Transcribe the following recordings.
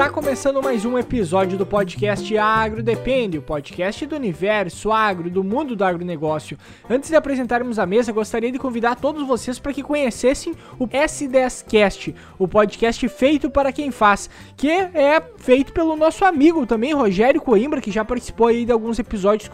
Está começando mais um episódio do podcast Agro Depende, o podcast do universo agro, do mundo do agronegócio. Antes de apresentarmos a mesa, gostaria de convidar todos vocês para que conhecessem o S10Cast, o podcast feito para quem faz, que é feito pelo nosso amigo também, Rogério Coimbra, que já participou aí de alguns episódios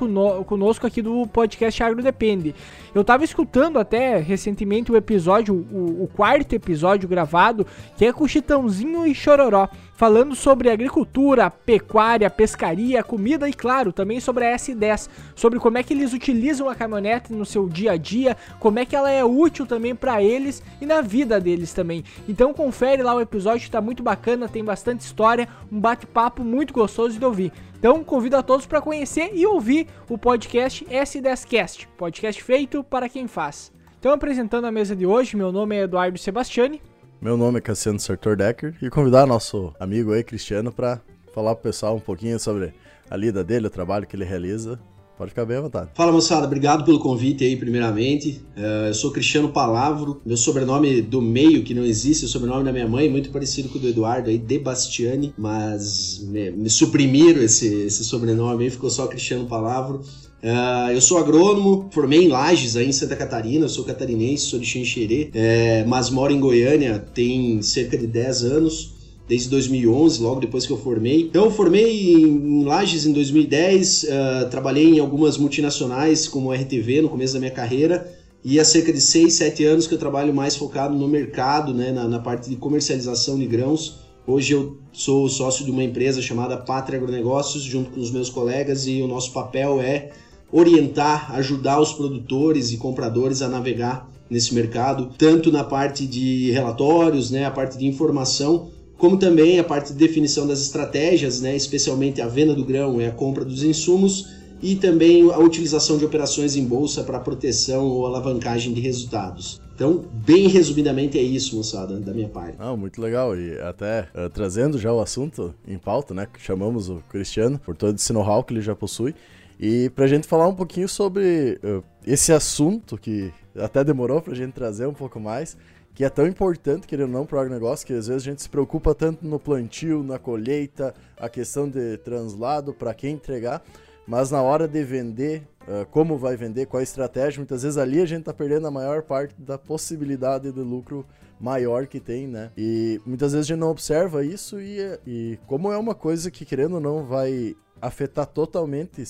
conosco aqui do podcast Agro Depende. Eu estava escutando até recentemente o episódio, o, o quarto episódio gravado, que é com Chitãozinho e Chororó falando sobre agricultura, pecuária, pescaria, comida e, claro, também sobre a S10, sobre como é que eles utilizam a caminhonete no seu dia a dia, como é que ela é útil também para eles e na vida deles também. Então confere lá o episódio, está muito bacana, tem bastante história, um bate-papo muito gostoso de ouvir. Então convido a todos para conhecer e ouvir o podcast S10Cast, podcast feito para quem faz. Então apresentando a mesa de hoje, meu nome é Eduardo Sebastiani. Meu nome é Cassiano Sartor Decker e convidar nosso amigo aí, Cristiano, para falar pro pessoal um pouquinho sobre a lida dele, o trabalho que ele realiza. Pode ficar bem à vontade. Fala moçada, obrigado pelo convite aí, primeiramente. Uh, eu sou Cristiano Palavro, meu sobrenome do meio, que não existe, o sobrenome da minha mãe, muito parecido com o do Eduardo aí, Debastiani, mas me, me suprimiram esse, esse sobrenome aí, ficou só Cristiano Palavro. Uh, eu sou agrônomo, formei em Lages, aí em Santa Catarina, sou catarinense, sou de Xanxerê, é, mas moro em Goiânia tem cerca de 10 anos, desde 2011, logo depois que eu formei. Então, eu formei em Lages em 2010, uh, ah, trabalhei em algumas multinacionais como RTV no começo da minha carreira, e há cerca de 6, 7 anos que eu trabalho mais focado no mercado, né, na, na parte de comercialização de grãos. Hoje eu sou sócio de uma empresa chamada Pátria Agronegócios, junto com os meus colegas, e o nosso papel é orientar, ajudar os produtores e compradores a navegar nesse mercado, tanto na parte de relatórios, né, a parte de informação, como também a parte de definição das estratégias, né, especialmente a venda do grão e a compra dos insumos, e também a utilização de operações em bolsa para proteção ou alavancagem de resultados. Então, bem resumidamente é isso, moçada, da minha parte. Ah, muito legal. E até uh, trazendo já o assunto em pauta, né? Chamamos o Cristiano por todo esse know-how que ele já possui. E pra gente falar um pouquinho sobre uh, esse assunto que até demorou pra gente trazer um pouco mais, que é tão importante, querendo ou não, para o agronegócio, que às vezes a gente se preocupa tanto no plantio, na colheita, a questão de translado, para quem entregar, mas na hora de vender, uh, como vai vender, qual a estratégia, muitas vezes ali a gente está perdendo a maior parte da possibilidade de lucro maior que tem, né? E muitas vezes a gente não observa isso e, e como é uma coisa que, querendo ou não, vai afetar totalmente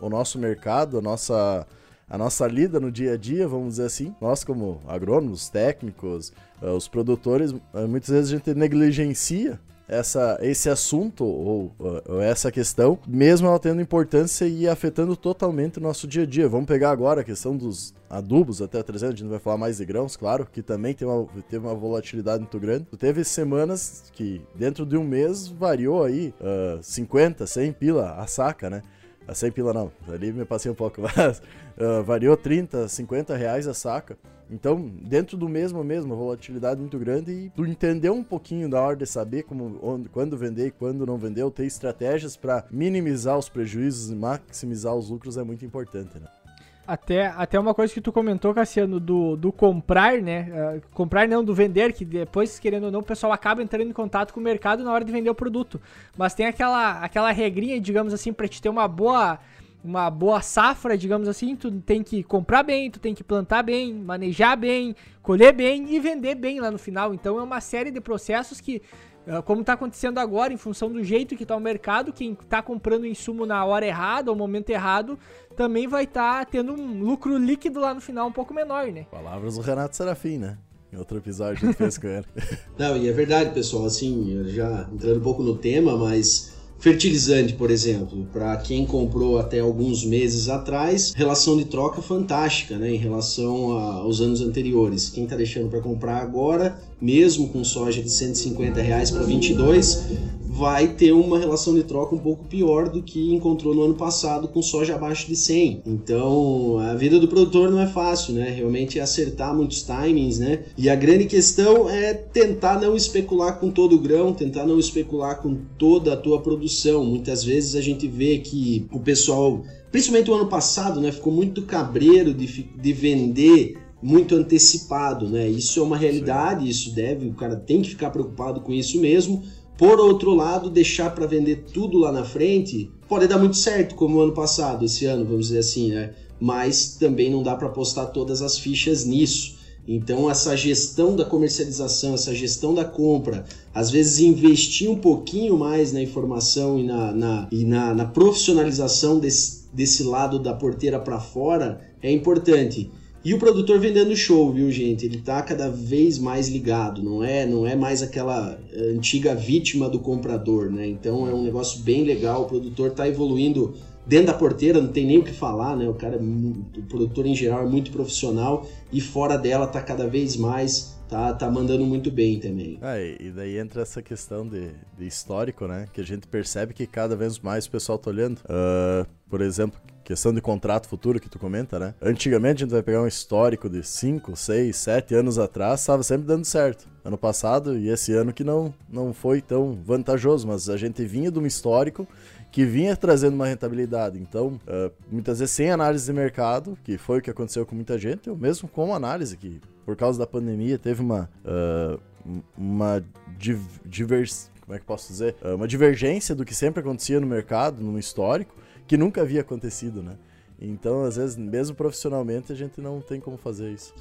o nosso mercado, a nossa, a nossa lida no dia a dia, vamos dizer assim. Nós, como agrônomos, técnicos, uh, os produtores, uh, muitas vezes a gente negligencia essa, esse assunto ou, ou, essa questão, mesmo ela tendo importância e afetando totalmente o nosso dia a dia. Vamos pegar agora a questão dos adubos até 300, a gente não vai falar mais de grãos, claro, que também tem uma, teve uma volatilidade muito grande. Teve semanas que dentro de um mês variou aí uh, 50, 100 pila a saca, né? A 100 pila não, ali me passei um pouco, mas uh, variou 30, 50 reais a saca. Então, dentro do mesmo mesmo, volatilidade muito grande e tu entender um pouquinho da hora de saber como, onde, quando vender e quando não vender, ou ter estratégias para minimizar os prejuízos e maximizar os lucros é muito importante, né? Até, até uma coisa que tu comentou, Cassiano, do, do comprar, né? Uh, comprar não, do vender, que depois, querendo ou não, o pessoal acaba entrando em contato com o mercado na hora de vender o produto. Mas tem aquela, aquela regrinha, digamos assim, para te ter uma boa uma boa safra, digamos assim, tu tem que comprar bem, tu tem que plantar bem, manejar bem, colher bem e vender bem lá no final. Então é uma série de processos que como está acontecendo agora, em função do jeito que está o mercado, quem está comprando insumo na hora errada, ao momento errado, também vai estar tá tendo um lucro líquido lá no final um pouco menor, né? Palavras do Renato Serafim, né? Em outro episódio que fez com ele. Não, e é verdade, pessoal, assim, já entrando um pouco no tema, mas Fertilizante, por exemplo, para quem comprou até alguns meses atrás, relação de troca fantástica, né, em relação aos anos anteriores. Quem está deixando para comprar agora, mesmo com soja de 150 reais para 22, vai ter uma relação de troca um pouco pior do que encontrou no ano passado com soja abaixo de 100. Então, a vida do produtor não é fácil, né? Realmente é acertar muitos timings, né? E a grande questão é tentar não especular com todo o grão, tentar não especular com toda a tua produção. Muitas vezes a gente vê que o pessoal, principalmente o ano passado, né, ficou muito cabreiro de, de vender muito antecipado, né? Isso é uma realidade, isso deve, o cara tem que ficar preocupado com isso mesmo Por outro lado, deixar para vender tudo lá na frente pode dar muito certo, como o ano passado, esse ano, vamos dizer assim, né? Mas também não dá para apostar todas as fichas nisso. Então, essa gestão da comercialização, essa gestão da compra, às vezes investir um pouquinho mais na informação e na, na e na, na profissionalização desse, desse lado da porteira para fora é importante. E o produtor vendendo show, viu, gente? Ele tá cada vez mais ligado, não é, não é mais aquela antiga vítima do comprador, né? Então é um negócio bem legal, o produtor tá evoluindo Dentro da porteira não tem nem o que falar, né? O cara, é o produtor em geral é muito profissional e fora dela tá cada vez mais tá, tá mandando muito bem também. Ah, e daí entra essa questão de, de, histórico, né? Que a gente percebe que cada vez mais o pessoal tá olhando. Uh, por exemplo, questão de contrato futuro que tu comenta, né? Antigamente a gente vai pegar um histórico de 5, 6, 7 anos atrás, estava sempre dando certo. Ano passado e esse ano que não, não foi tão vantajoso, mas a gente vinha de um histórico que vinha trazendo uma rentabilidade. Então, uh, muitas vezes sem análise de mercado, que foi o que aconteceu com muita gente, ou mesmo com análise, que por causa da pandemia teve uma, uh, uma div como é que posso dizer? Uh, uma divergência do que sempre acontecia no mercado, no histórico, que nunca havia acontecido, né? Então, às vezes, mesmo profissionalmente, a gente não tem como fazer isso.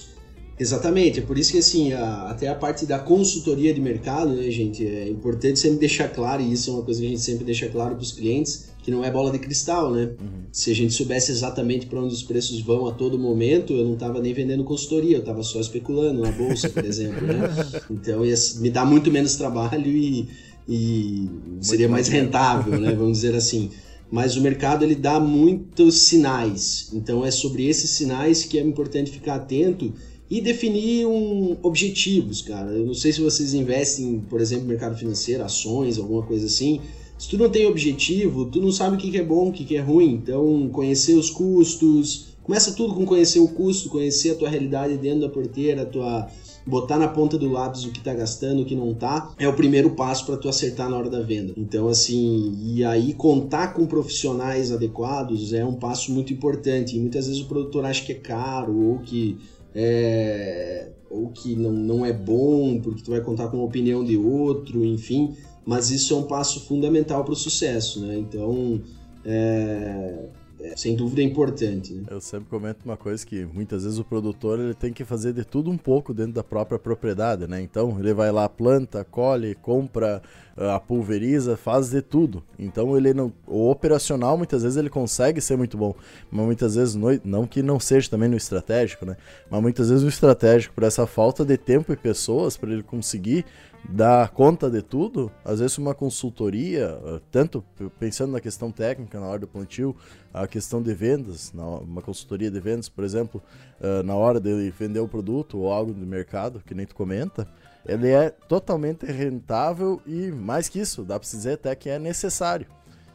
Exatamente, é por isso que assim, a, até a parte da consultoria de mercado, né, gente, é importante sempre deixar claro, e isso é uma coisa que a gente sempre deixa claro para os clientes, que não é bola de cristal, né? Uhum. Se a gente soubesse exatamente para onde os preços vão a todo momento, eu não estava nem vendendo consultoria, eu estava só especulando na bolsa, por exemplo, né? Então ia me dá muito menos trabalho e, e seria mais rentável, né? Vamos dizer assim mas o mercado ele dá muitos sinais. Então é sobre esses sinais que é importante ficar atento e definir um, objetivos, cara. Eu não sei se vocês investem, por exemplo, no mercado financeiro, ações, alguma coisa assim. Se tu não tem objetivo, tu não sabe o que é bom, o que é ruim. Então, conhecer os custos. Começa tudo com conhecer o custo, conhecer a tua realidade dentro da porteira, a tua botar na ponta do lápis o que tá gastando, o que não tá, é o primeiro passo para tu acertar na hora da venda. Então, assim, e aí contar com profissionais adequados é um passo muito importante. E muitas vezes o produtor acha que é caro ou que é, ou que não, não é bom, porque tu vai contar com a opinião de outro, enfim, mas isso é um passo fundamental para o sucesso, né? Então, é, é, sem dúvida é importante. Né? Eu sempre comento uma coisa que muitas vezes o produtor ele tem que fazer de tudo um pouco dentro da própria propriedade, né? Então ele vai lá, planta, colhe, compra, ah, a pulveriza, faz de tudo. Então ele não, o operacional muitas vezes ele consegue ser muito bom, mas muitas vezes no, não que não seja também no estratégico, né? Mas muitas vezes o estratégico por essa falta de tempo e pessoas para ele conseguir dar conta de tudo, às vezes uma consultoria, ah, tanto pensando na questão técnica na hora do plantio, a questão de vendas, uma consultoria de vendas, por exemplo, ah, na hora de vender o produto ou algo de mercado, que nem tu comenta, ele é totalmente rentável e mais que isso, dá para dizer até que é necessário.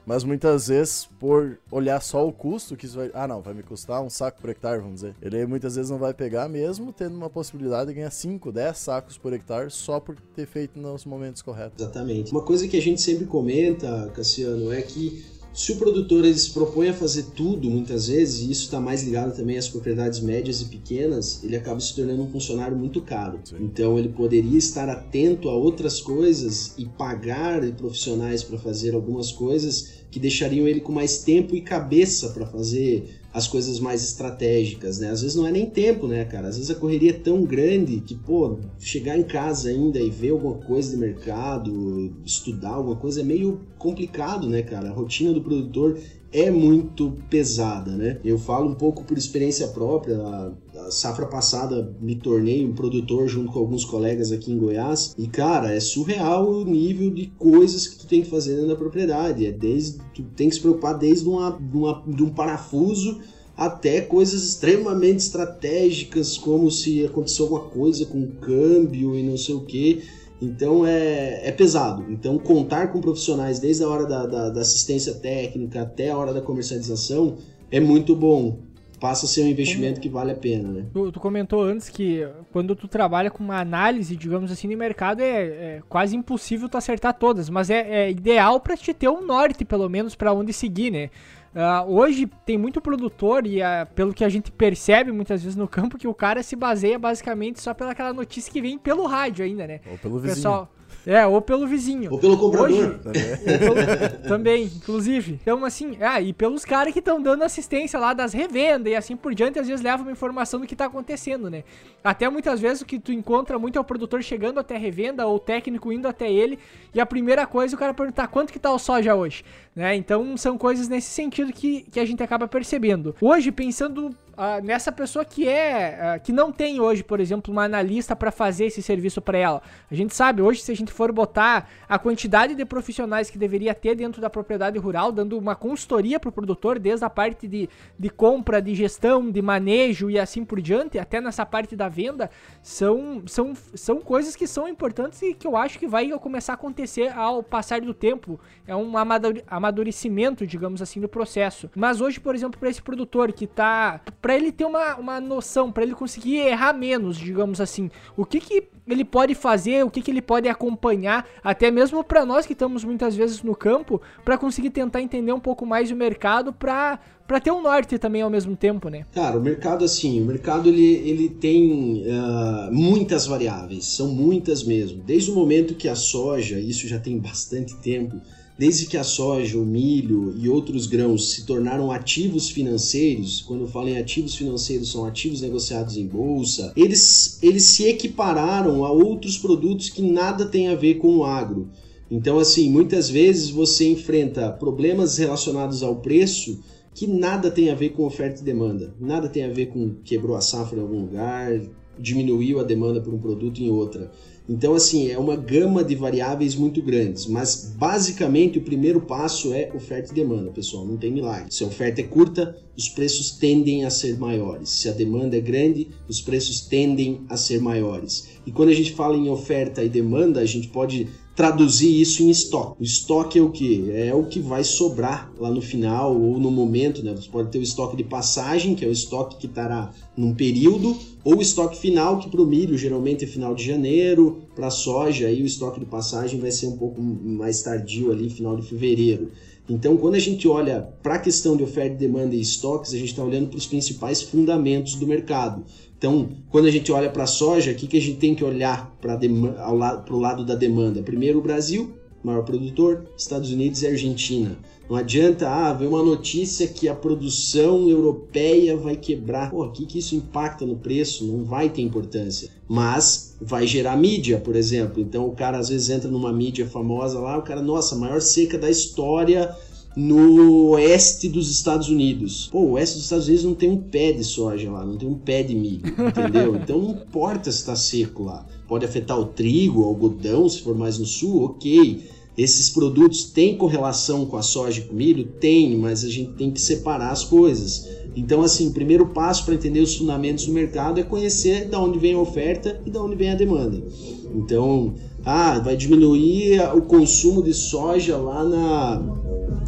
Mas muitas vezes, por olhar só o custo, que isso vai. Ah, não, vai me custar um saco por hectare, vamos dizer. Ele muitas vezes não vai pegar, mesmo tendo uma possibilidade de ganhar 5, 10 sacos por hectare só por ter feito nos momentos corretos. Exatamente. Uma coisa que a gente sempre comenta, Cassiano, é que se o produtor ele se propõe a fazer tudo, muitas vezes, e isso está mais ligado também às propriedades médias e pequenas, ele acaba se tornando um funcionário muito caro. Sim. Então ele poderia estar atento a outras coisas e pagar profissionais para fazer algumas coisas que deixariam ele com mais tempo e cabeça para fazer as coisas mais estratégicas, né? Às vezes não é nem tempo, né, cara? Às vezes a correria é tão grande que, pô, chegar em casa ainda e ver alguma coisa de mercado, estudar alguma coisa é meio complicado, né, cara? A rotina do produtor é muito pesada, né? Eu falo um pouco por experiência própria. A, safra passada me tornei um produtor junto com alguns colegas aqui em Goiás e cara, é surreal o nível de coisas que tu tem que fazer da propriedade. É desde tu tem que se preocupar desde uma, uma de um parafuso até coisas extremamente estratégicas, como se aconteceu alguma coisa com o câmbio e não sei o que. Então é, é pesado. Então contar com profissionais desde a hora da, da, da assistência técnica até a hora da comercialização é muito bom passa a ser um investimento que vale a pena, né? Tu, tu, comentou antes que quando tu trabalha com uma análise, digamos assim, no mercado, é, é quase impossível tu acertar todas, mas é, é ideal para te ter um norte, pelo menos, para onde seguir, né? Uh, hoje tem muito produtor e uh, pelo que a gente percebe muitas vezes no campo que o cara se baseia basicamente só pelaquela notícia que vem pelo rádio ainda, né? Ou pelo vizinho. Pessoal, É, ou pelo vizinho. Ou pelo comprador. Hoje, pelo, também, inclusive. Então, assim, ah, e pelos caras que estão dando assistência lá das revendas e assim por diante, às vezes levam uma informação do que tá acontecendo, né? Até muitas vezes o que tu encontra muito é o produtor chegando até a revenda ou o técnico indo até ele e a primeira coisa é o cara perguntar quanto que tá o soja hoje, né? Então, são coisas nesse sentido que, que a gente acaba percebendo. Hoje, pensando uh, nessa pessoa que é uh, que não tem hoje, por exemplo, uma analista para fazer esse serviço para ela. A gente sabe hoje se a gente for botar a quantidade de profissionais que deveria ter dentro da propriedade rural, dando uma consultoria para o produtor, desde a parte de, de compra, de gestão, de manejo e assim por diante, até nessa parte da venda, são, são, são coisas que são importantes e que eu acho que vai começar a acontecer ao passar do tempo. É um amadurecimento, digamos assim, do processo. Mas hoje, por exemplo, para esse produtor que tá para ele ter uma, uma noção, para ele conseguir errar menos, digamos assim. O que, que ele pode fazer, o que, que ele pode acompanhar, até mesmo para nós que estamos muitas vezes no campo, para conseguir tentar entender um pouco mais o mercado, para para ter um norte também ao mesmo tempo, né? Cara, o mercado assim, o mercado ele, ele tem uh, muitas variáveis, são muitas mesmo. Desde o momento que a soja, isso já tem bastante tempo, Desde que a soja, o milho e outros grãos se tornaram ativos financeiros, quando falo em ativos financeiros, são ativos negociados em bolsa, eles, eles se equipararam a outros produtos que nada tem a ver com o agro. Então, assim, muitas vezes você enfrenta problemas relacionados ao preço que nada tem a ver com oferta e demanda, nada tem a ver com quebrou a safra em algum lugar, diminuiu a demanda por um produto em outra. Então, assim, é uma gama de variáveis muito grandes, mas basicamente o primeiro passo é oferta e demanda, pessoal, não tem milagre. Se a oferta é curta, os preços tendem a ser maiores. Se a demanda é grande, os preços tendem a ser maiores. E quando a gente fala em oferta e demanda, a gente pode traduzir isso em estoque. O estoque é o que? É o que vai sobrar lá no final ou no momento, né? Você pode ter o estoque de passagem, que é o estoque que estará num período, ou o estoque final, que para o milho geralmente é final de janeiro, para a soja aí o estoque de passagem vai ser um pouco mais tardio ali, final de fevereiro. Então, quando a gente olha para a questão de oferta, demanda e estoques, a gente está olhando para os principais fundamentos do mercado. Então, quando a gente olha para a soja, o que, que a gente tem que olhar para o lado da demanda? Primeiro, o Brasil, maior produtor, Estados Unidos e Argentina. Não adianta, ah, ver uma notícia que a produção europeia vai quebrar. Pô, o que, que isso impacta no preço? Não vai ter importância. Mas vai gerar mídia, por exemplo. Então o cara às vezes entra numa mídia famosa lá, o cara, nossa, maior seca da história no oeste dos Estados Unidos. Pô, o oeste dos Estados Unidos não tem um pé de soja lá, não tem um pé de milho, entendeu? Então não importa se está seco lá. Pode afetar o trigo, o algodão, se for mais no sul, ok. Esses produtos têm correlação com a soja e com o milho? Tem, mas a gente tem que separar as coisas. Então, assim, o primeiro passo para entender os fundamentos do mercado é conhecer de onde vem a oferta e de onde vem a demanda. Então, ah, vai diminuir o consumo de soja lá na,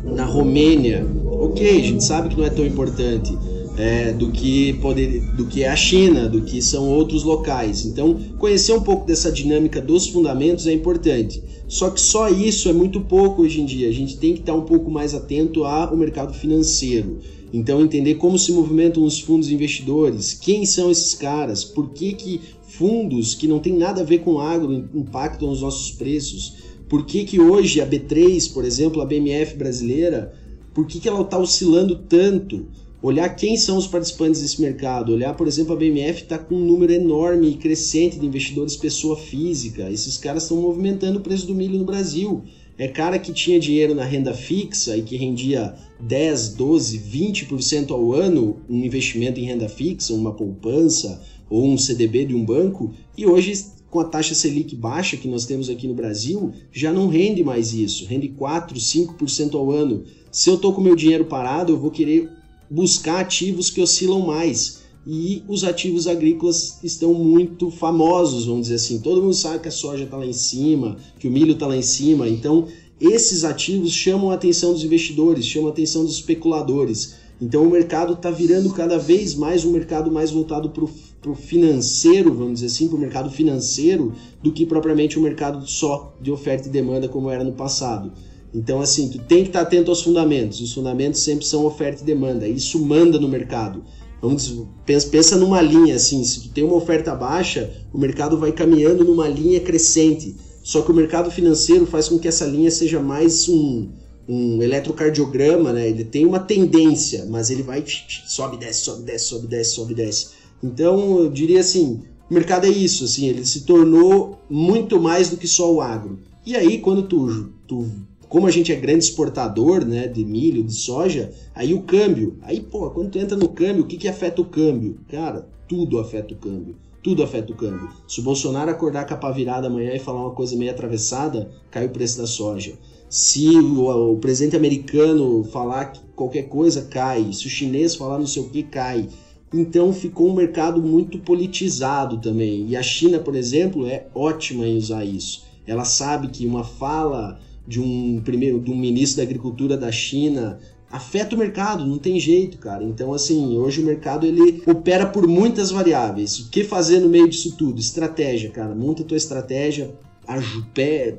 na Romênia. Ok, a gente sabe que não é tão importante é, do, que poder, do que é a China, do que são outros locais. Então, conhecer um pouco dessa dinâmica dos fundamentos é importante. Só que só isso é muito pouco hoje em dia. A gente tem que estar um pouco mais atento ao mercado financeiro. Então, entender como se movimentam os fundos investidores, quem são esses caras, por que, que fundos que não tem nada a ver com agro impactam os nossos preços, por que, que hoje a B3, por exemplo, a BMF brasileira, por que, que ela está oscilando tanto? Olhar quem são os participantes desse mercado, olhar, por exemplo, a BMF está com um número enorme e crescente de investidores pessoa física. Esses caras estão movimentando o preço do milho no Brasil. É cara que tinha dinheiro na renda fixa e que rendia 10, 12, 20% ao ano um investimento em renda fixa, uma poupança ou um CDB de um banco, e hoje com a taxa Selic baixa que nós temos aqui no Brasil, já não rende mais isso, rende 4, 5% ao ano. Se eu estou com meu dinheiro parado, eu vou querer buscar ativos que oscilam mais. E os ativos agrícolas estão muito famosos, vamos dizer assim. Todo mundo sabe que a soja está lá em cima, que o milho está lá em cima. Então, esses ativos chamam a atenção dos investidores, chamam a atenção dos especuladores. Então, o mercado está virando cada vez mais um mercado mais voltado para o financeiro, vamos dizer assim, para o mercado financeiro, do que propriamente um mercado só de oferta e demanda, como era no passado. Então, assim, tu tem que estar atento aos fundamentos. Os fundamentos sempre são oferta e demanda. Isso manda no mercado. Vamos, pensa, pensa numa linha assim, se tu tem uma oferta baixa, o mercado vai caminhando numa linha crescente. Só que o mercado financeiro faz com que essa linha seja mais um, um eletrocardiograma, né? Ele tem uma tendência, mas ele vai sobe, desce, sobe, desce, sobe, desce, sobe, desce. Então, eu diria assim, o mercado é isso, assim, ele se tornou muito mais do que só o agro. E aí, quando tu, tu como a gente é grande exportador, né, de milho, de soja, aí o câmbio, aí, pô, quando tu entra no câmbio, o que que afeta o câmbio? Cara, tudo afeta o câmbio. Tudo afeta o câmbio. Se o Bolsonaro acordar com a pá virada amanhã e falar uma coisa meio atravessada, cai o preço da soja. Se o, o presidente americano falar qualquer coisa, cai. Se o chinês falar não sei o que, cai. Então ficou um mercado muito politizado também. E a China, por exemplo, é ótima em usar isso. Ela sabe que uma fala de um primeiro de um ministro da Agricultura da China afeta o mercado, não tem jeito, cara. Então, assim, hoje o mercado ele opera por muitas variáveis. O que fazer no meio disso tudo? Estratégia, cara. Monta a tua estratégia, pé,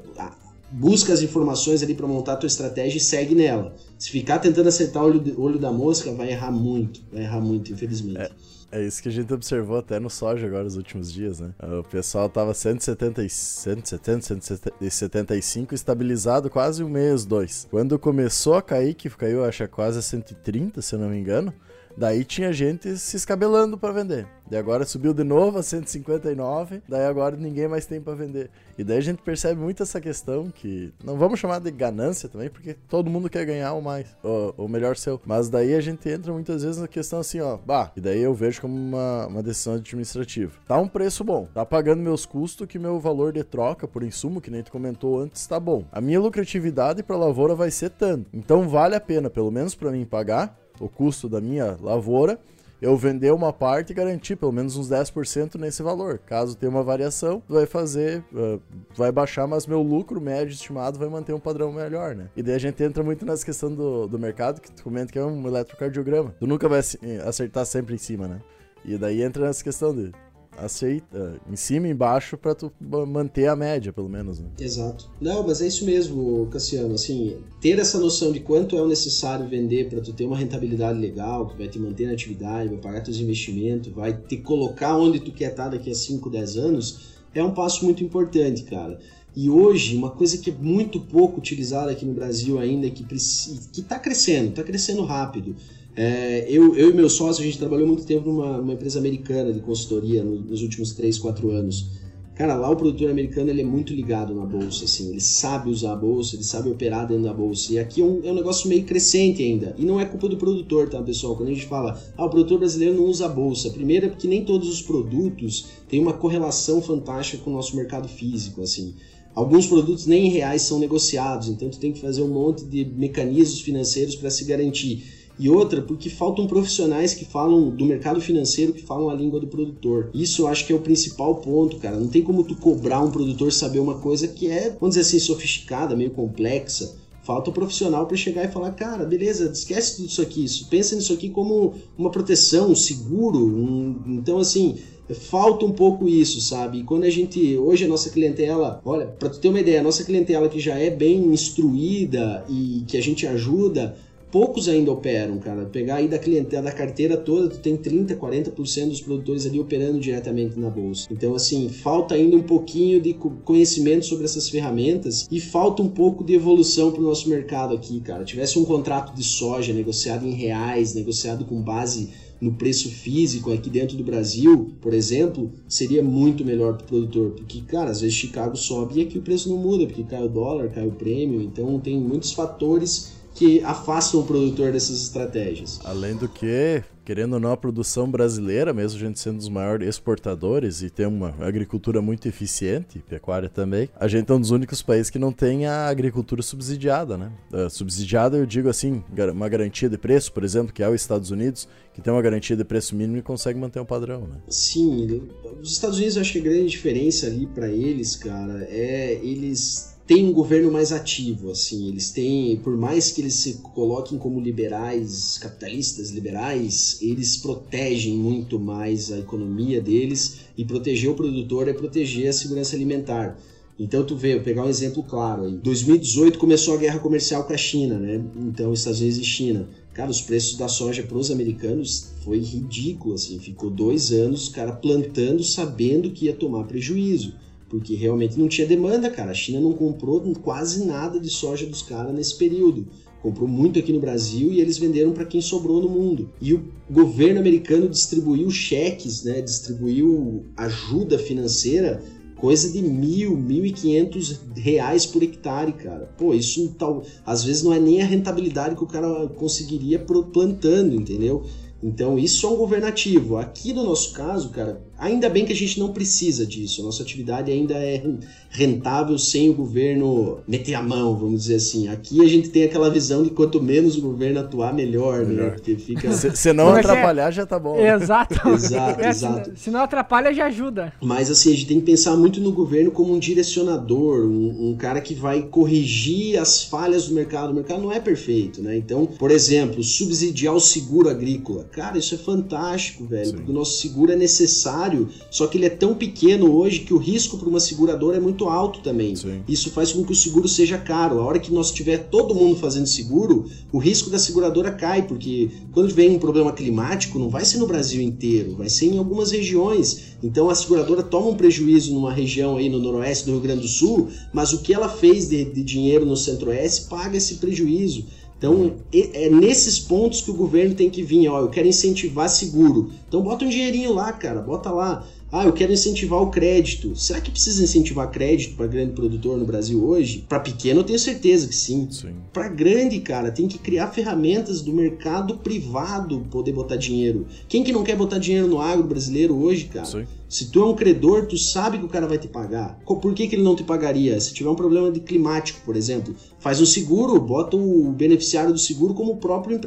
busca as informações ali para montar a tua estratégia e segue nela. Se ficar tentando acertar o olho, olho da mosca, vai errar muito, vai errar muito, infelizmente. É. É isso que a gente observou até no soja agora nos últimos dias, né? O pessoal tava 170, 170, 175 estabilizado quase um mês, dois. Quando começou a cair, que caiu acho quase a 130, se eu não me engano, Daí tinha gente se escabelando para vender. E agora subiu de novo a 159, daí agora ninguém mais tem para vender. E daí a gente percebe muito essa questão que não vamos chamar de ganância também, porque todo mundo quer ganhar o mais, o, o melhor seu. Mas daí a gente entra muitas vezes na questão assim, ó, bah, e daí eu vejo como uma, uma decisão administrativa. Tá um preço bom, tá pagando meus custos que meu valor de troca por insumo, que nem tu comentou antes, tá bom. A minha lucratividade para lavoura vai ser tanto. Então vale a pena, pelo menos para mim pagar o custo da minha lavoura, eu vender uma parte e garantir pelo menos uns 10% nesse valor. Caso tenha uma variação, vai fazer, uh, vai baixar, mas meu lucro médio estimado vai manter um padrão melhor, né? E daí a gente entra muito nessa questão do, do mercado, que tu comenta que é um eletrocardiograma. Tu nunca vai acertar sempre em cima, né? E daí entra nessa questão de aceita em cima e embaixo para tu manter a média, pelo menos. Né? Exato. Não, mas é isso mesmo, Cassiano. Assim, ter essa noção de quanto é o necessário vender para tu ter uma rentabilidade legal, que vai te manter na atividade, vai pagar teus investimentos, vai te colocar onde tu quer estar daqui a 5, 10 anos, é um passo muito importante, cara. E hoje, uma coisa que é muito pouco utilizada aqui no Brasil ainda, que está crescendo, está crescendo rápido, é, eu, eu e meu sócio, a gente trabalhou muito tempo numa, numa empresa americana de consultoria nos últimos 3, 4 anos. Cara, lá o produtor americano ele é muito ligado na bolsa, assim, ele sabe usar a bolsa, ele sabe operar dentro da bolsa. E aqui é um, é um negócio meio crescente ainda. E não é culpa do produtor, tá, pessoal? Quando a gente fala, ah, o produtor brasileiro não usa a bolsa. Primeiro é porque nem todos os produtos têm uma correlação fantástica com o nosso mercado físico, assim. Alguns produtos nem em reais são negociados, então tu tem que fazer um monte de mecanismos financeiros para se garantir e outra porque faltam profissionais que falam do mercado financeiro que falam a língua do produtor. Isso eu acho que é o principal ponto, cara. Não tem como tu cobrar um produtor saber uma coisa que é, vamos dizer assim, sofisticada, meio complexa. Falta o um profissional para chegar e falar, cara, beleza, esquece tudo isso aqui, isso, pensa nisso aqui como uma proteção, um seguro. Um... Então, assim, falta um pouco isso, sabe? E quando a gente, hoje a nossa clientela, olha, para tu ter uma ideia, a nossa clientela que já é bem instruída e que a gente ajuda, poucos ainda operam, cara. Pegar aí da clientela, da carteira toda, tu tem 30, 40% dos produtores ali operando diretamente na bolsa. Então, assim, falta ainda um pouquinho de conhecimento sobre essas ferramentas e falta um pouco de evolução para o nosso mercado aqui, cara. Tivesse um contrato de soja negociado em reais, negociado com base no preço físico aqui dentro do Brasil, por exemplo, seria muito melhor para o produtor, porque, cara, às vezes Chicago sobe e aqui o preço não muda, porque cai o dólar, cai o prêmio, então tem muitos fatores que afastam o produtor dessas estratégias. Além do que, querendo ou não, a produção brasileira, mesmo a gente sendo os maiores exportadores e ter uma agricultura muito eficiente, pecuária também, a gente é um dos únicos países que não tem a agricultura subsidiada, né? Uh, subsidiada, eu digo assim, uma garantia de preço, por exemplo, que é os Estados Unidos, que tem uma garantia de preço mínimo e consegue manter o um padrão, né? Sim, os Estados Unidos, eu acho que a grande diferença ali para eles, cara, é eles tem um governo mais ativo, assim, eles têm, por mais que eles se coloquem como liberais, capitalistas liberais, eles protegem muito mais a economia deles e proteger o produtor é proteger a segurança alimentar. Então tu vê, vou pegar um exemplo claro aí. 2018 começou a guerra comercial com a China, né? Então Estados Unidos e China. Cara, os preços da soja para os americanos foi ridículo, assim. Ficou dois anos, cara, plantando, sabendo que ia tomar prejuízo porque realmente não tinha demanda, cara. A China não comprou quase nada de soja dos caras nesse período. Comprou muito aqui no Brasil e eles venderam para quem sobrou no mundo. E o governo americano distribuiu cheques, né? Distribuiu ajuda financeira coisa de mil, mil e quinhentos reais por hectare, cara. Pô, isso tal, às vezes não é nem a rentabilidade que o cara conseguiria plantando, entendeu? Então isso é um governativo. Aqui no nosso caso, cara, ainda bem que a gente não precisa disso. A nossa atividade ainda é rentável sem o governo meter a mão, vamos dizer assim. Aqui a gente tem aquela visão de quanto menos o governo atuar, melhor, né? melhor. né? Porque fica. Se, se não é é? atrapalhar, é? já tá bom. Né? Exato. exato, é, exato. Se, se, não atrapalha, já ajuda. Mas assim, a gente tem que pensar muito no governo como um direcionador, um, um cara que vai corrigir as falhas do mercado. O mercado não é perfeito, né? Então, por exemplo, subsidiar o seguro agrícola. Cara, isso é fantástico, velho. Sim. Porque o nosso seguro é necessário, só que ele é tão pequeno hoje que o risco para uma seguradora é muito alto também. Sim. Isso faz com que o seguro seja caro. A hora que nós tiver todo mundo fazendo seguro, o risco da seguradora cai, porque quando vem um problema climático, não vai ser no Brasil inteiro, vai ser em algumas regiões. Então a seguradora toma um prejuízo numa região aí no noroeste do Rio Grande do Sul, mas o que ela fez de, de dinheiro no centro-oeste paga esse prejuízo. Então, é nesses pontos que o governo tem que vir, ó, eu quero incentivar seguro. Então bota um dinheirinho lá, cara, bota lá. Ah, eu quero incentivar o crédito. Será que precisa incentivar crédito para grande produtor no Brasil hoje? Para pequeno, eu tenho certeza que sim. sim. Para grande, cara, tem que criar ferramentas do mercado privado poder botar dinheiro. Quem que não quer botar dinheiro no agro brasileiro hoje, cara? Sim. Se tu é um credor, tu sabe que o cara vai te pagar. Por que, que ele não te pagaria? Se tiver um problema de climático, por exemplo, faz um seguro, bota o beneficiário do seguro como o próprio,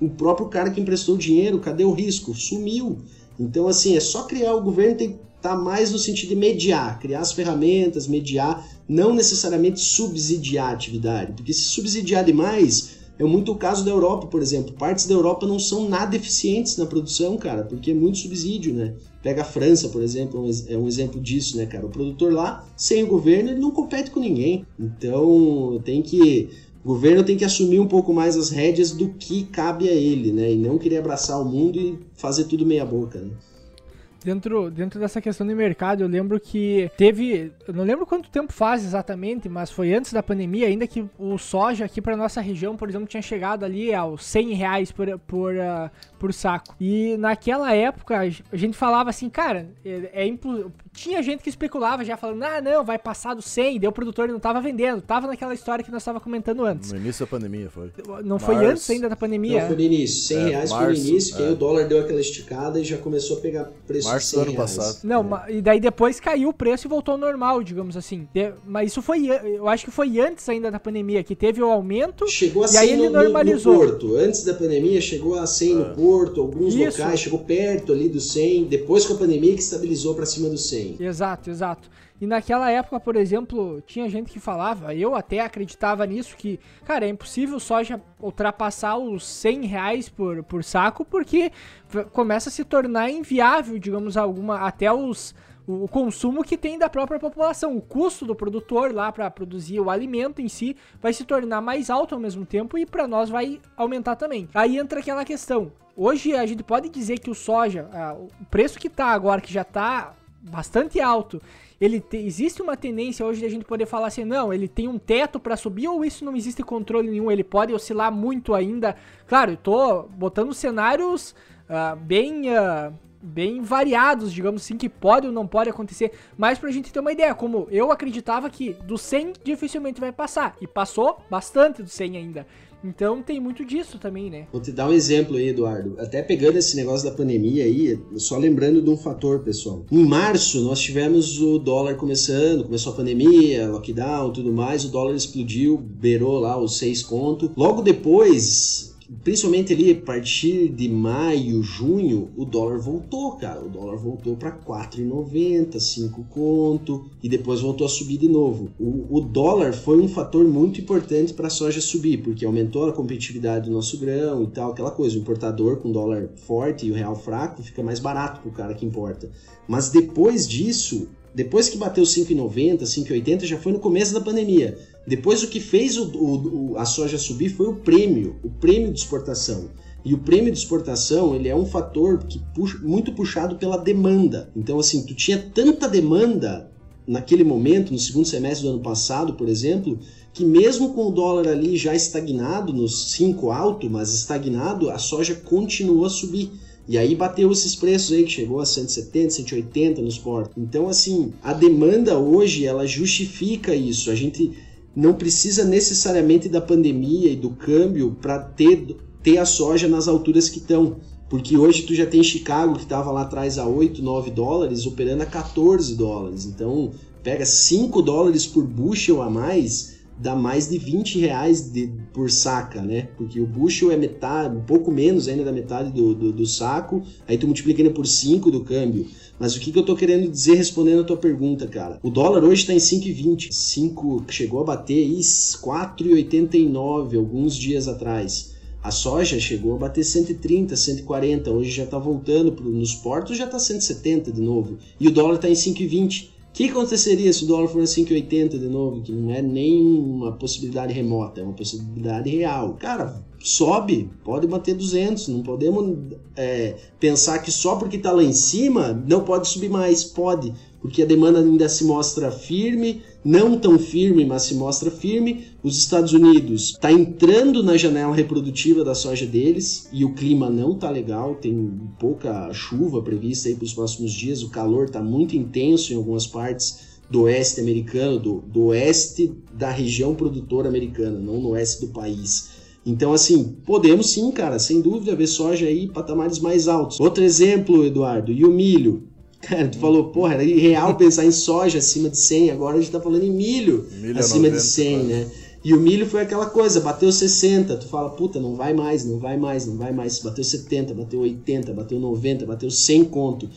o próprio cara que emprestou o dinheiro. Cadê o risco? Sumiu. Então, assim, é só criar o governo tem que estar tá mais no sentido de mediar, criar as ferramentas, mediar, não necessariamente subsidiar a atividade, porque se subsidiar demais, é muito o caso da Europa, por exemplo. Partes da Europa não são nada eficientes na produção, cara, porque é muito subsídio, né? Pega a França, por exemplo, é um exemplo disso, né, cara? O produtor lá, sem o governo, ele não compete com ninguém. Então, tem que o governo tem que assumir um pouco mais as rédeas do que cabe a ele, né? E não querer abraçar o mundo e fazer tudo meia boca, né? Dentro, dentro dessa questão de mercado, eu lembro que teve. Eu não lembro quanto tempo faz exatamente, mas foi antes da pandemia, ainda que o soja aqui para nossa região, por exemplo, tinha chegado ali aos 100 reais por, por, uh, por saco. E naquela época a gente falava assim, cara, é, é tinha gente que especulava já falando, ah, não, vai passar do 100, deu o produtor não tava vendendo. Tava naquela história que nós estava comentando antes. No início da pandemia foi. Não foi antes ainda da pandemia? Não, foi no início. 100 é, reais março, foi no início, é. que aí o dólar deu aquela esticada e já começou a pegar preço Março do ano passado. Não, é. e daí depois caiu o preço e voltou ao normal, digamos assim. Mas isso foi, eu acho que foi antes ainda da pandemia, que teve o aumento chegou a e aí ele no, normalizou. No, no Porto. Antes da pandemia chegou a 100 no é. Porto, alguns isso, locais, chegou perto ali do 100, depois com a pandemia que estabilizou para cima do 100. Exato, exato. E naquela época, por exemplo, tinha gente que falava, eu até acreditava nisso, que, cara, é impossível soja ultrapassar os 100 reais por, por saco, porque começa a se tornar inviável, digamos, alguma, até os o consumo que tem da própria população. O custo do produtor lá para produzir o alimento em si vai se tornar mais alto ao mesmo tempo e para nós vai aumentar também. Aí entra aquela questão: Hoje a gente pode dizer que o soja, o preço que está agora, que já está bastante alto, ele te, existe uma tendência hoje de a gente poder falar assim, não, ele tem um teto para subir ou isso não existe controle nenhum, ele pode oscilar muito ainda. Claro, eu tô botando cenários uh, bem uh, bem variados, digamos assim, que pode ou não pode acontecer, mas pra gente ter uma ideia, como eu acreditava que do 100 dificilmente vai passar, e passou bastante do 100 ainda. Então tem muito disso também, né? Vou te dar um exemplo aí, Eduardo. Até pegando esse negócio da pandemia aí, só lembrando de um fator, pessoal. Em março, nós tivemos o dólar começando, começou a pandemia, lockdown, tudo mais, o dólar explodiu, beirou lá os seis conto. Logo depois, principalmente ali a partir de maio, junho, o dólar voltou, cara. O dólar voltou para 4,90, 5 conto e depois voltou a subir de novo. O, o dólar foi um fator muito importante para a soja subir, porque aumentou a competitividade do nosso grão e tal, aquela coisa. O importador com dólar forte e o real fraco fica mais barato para o cara que importa. Mas depois disso, depois que bateu 5,90, 5,80, já foi no começo da pandemia. Depois o que fez o, o, a soja subir foi o prêmio, o prêmio de exportação. E o prêmio de exportação ele é um fator que puxa, muito puxado pela demanda. Então assim, tu tinha tanta demanda naquele momento, no segundo semestre do ano passado, por exemplo, que mesmo com o dólar ali já estagnado, nos 5 alto, mas estagnado, a soja continuou a subir. E aí bateu esses preços aí que chegou a 170, 180 nos portos. Então assim, a demanda hoje ela justifica isso. A gente não precisa necessariamente da pandemia e do câmbio para ter, ter a soja nas alturas que estão. Porque hoje tu já tem Chicago que estava lá atrás a 8, 9 dólares, operando a 14 dólares. Então, pega 5 dólares por bushel a mais, dá mais de 20 reais de, por saca, né? Porque o bushel é metade, um pouco menos ainda da metade do, do, do saco, aí tu multiplica ainda por 5 do câmbio. Mas o que, que eu tô querendo dizer respondendo a tua pergunta, cara? O dólar hoje tá em 5,20. 5 chegou a bater aí 4,89 alguns dias atrás. A soja chegou a bater 130, 140, hoje já está voltando pro, nos portos, já está 170 de novo. E o dólar está em 5,20. Que aconteceria se o dólar for a 5,80 de novo? Que não é nem uma possibilidade remota, é uma possibilidade real. Cara, sobe, pode bater 200. Não podemos é, pensar que só porque está lá em cima não pode subir mais. Pode, porque a demanda ainda se mostra firme, não tão firme, mas se mostra firme. Os Estados Unidos está entrando na janela reprodutiva da soja deles e o clima não tá legal, tem pouca chuva prevista aí para os próximos dias, o calor está muito intenso em algumas partes do oeste americano, do, do oeste da região produtora americana, não no oeste do país. Então, assim, podemos sim, cara, sem dúvida, ver soja aí patamares mais altos. Outro exemplo, Eduardo, e o milho. Cara, tu falou, porra, era irreal pensar em soja acima de 100, agora a gente tá falando em milho, milho acima 90, de 100, quase. né? E o milho foi aquela coisa, bateu 60, tu fala, puta, não vai mais, não vai mais, não vai mais. Bateu 70, bateu 80, bateu 90, bateu 100 conto.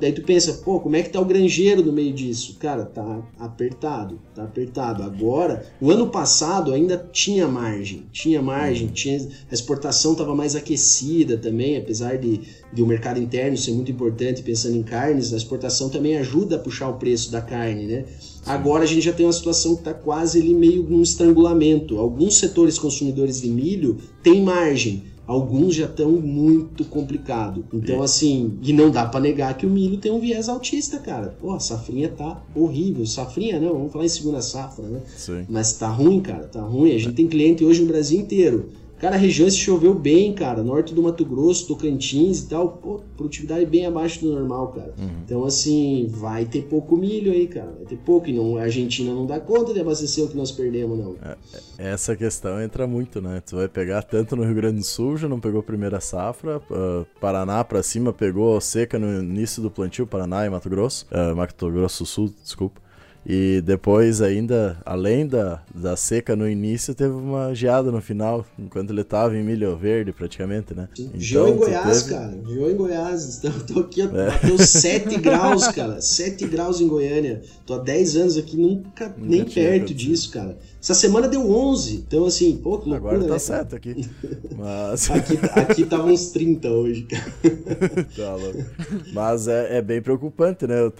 Daí tu pensa, pô, como é que tá o granjeiro no meio disso? Cara, tá apertado, tá apertado. Agora, o ano passado ainda tinha margem, tinha margem, tinha, a exportação estava mais aquecida também, apesar de, de o mercado interno ser muito importante pensando em carnes, a exportação também ajuda a puxar o preço da carne, né? Agora a gente já tem uma situação que está quase ali meio num estrangulamento. Alguns setores consumidores de milho têm margem, alguns já estão muito complicado. Então, assim, e não dá para negar que o milho tem um viés autista, cara. Pô, a safrinha tá horrível. Safrinha não, vamos falar em segunda safra, né? Sim. Mas tá ruim, cara, tá ruim. A gente tem cliente hoje no Brasil inteiro Cara, regiões que choveu bem, cara. Norte do Mato Grosso, Tocantins e tal. Pô, produtividade bem abaixo do normal, cara. Uhum. Então, assim, vai ter pouco milho aí, cara. Vai ter pouco. E não, a Argentina não dá conta de abastecer o que nós perdemos, não. É, é, essa questão entra muito, né? Tu vai pegar tanto no Rio Grande do Sul, já não pegou primeira safra. Uh, Paraná pra cima pegou seca no início do plantio, Paraná e Mato Grosso. Uh, Mato Grosso do Sul, desculpa. E depois, ainda, além da, da seca no início, teve uma geada no final, enquanto ele tava em milho verde, praticamente, né? Então, em Goiás, teve... cara. Geou em Goiás. Então, tô aqui, é. bateu 7 graus, cara. 7 graus em Goiânia. Tô há 10 anos aqui, nunca, nunca nem perto disso, cara. Essa semana deu 11, então assim, pô, que loucura, Agora tá né, certo aqui. Mas... aqui, aqui tava uns 30 hoje, tá louco. Mas é, é bem preocupante, né? Eu,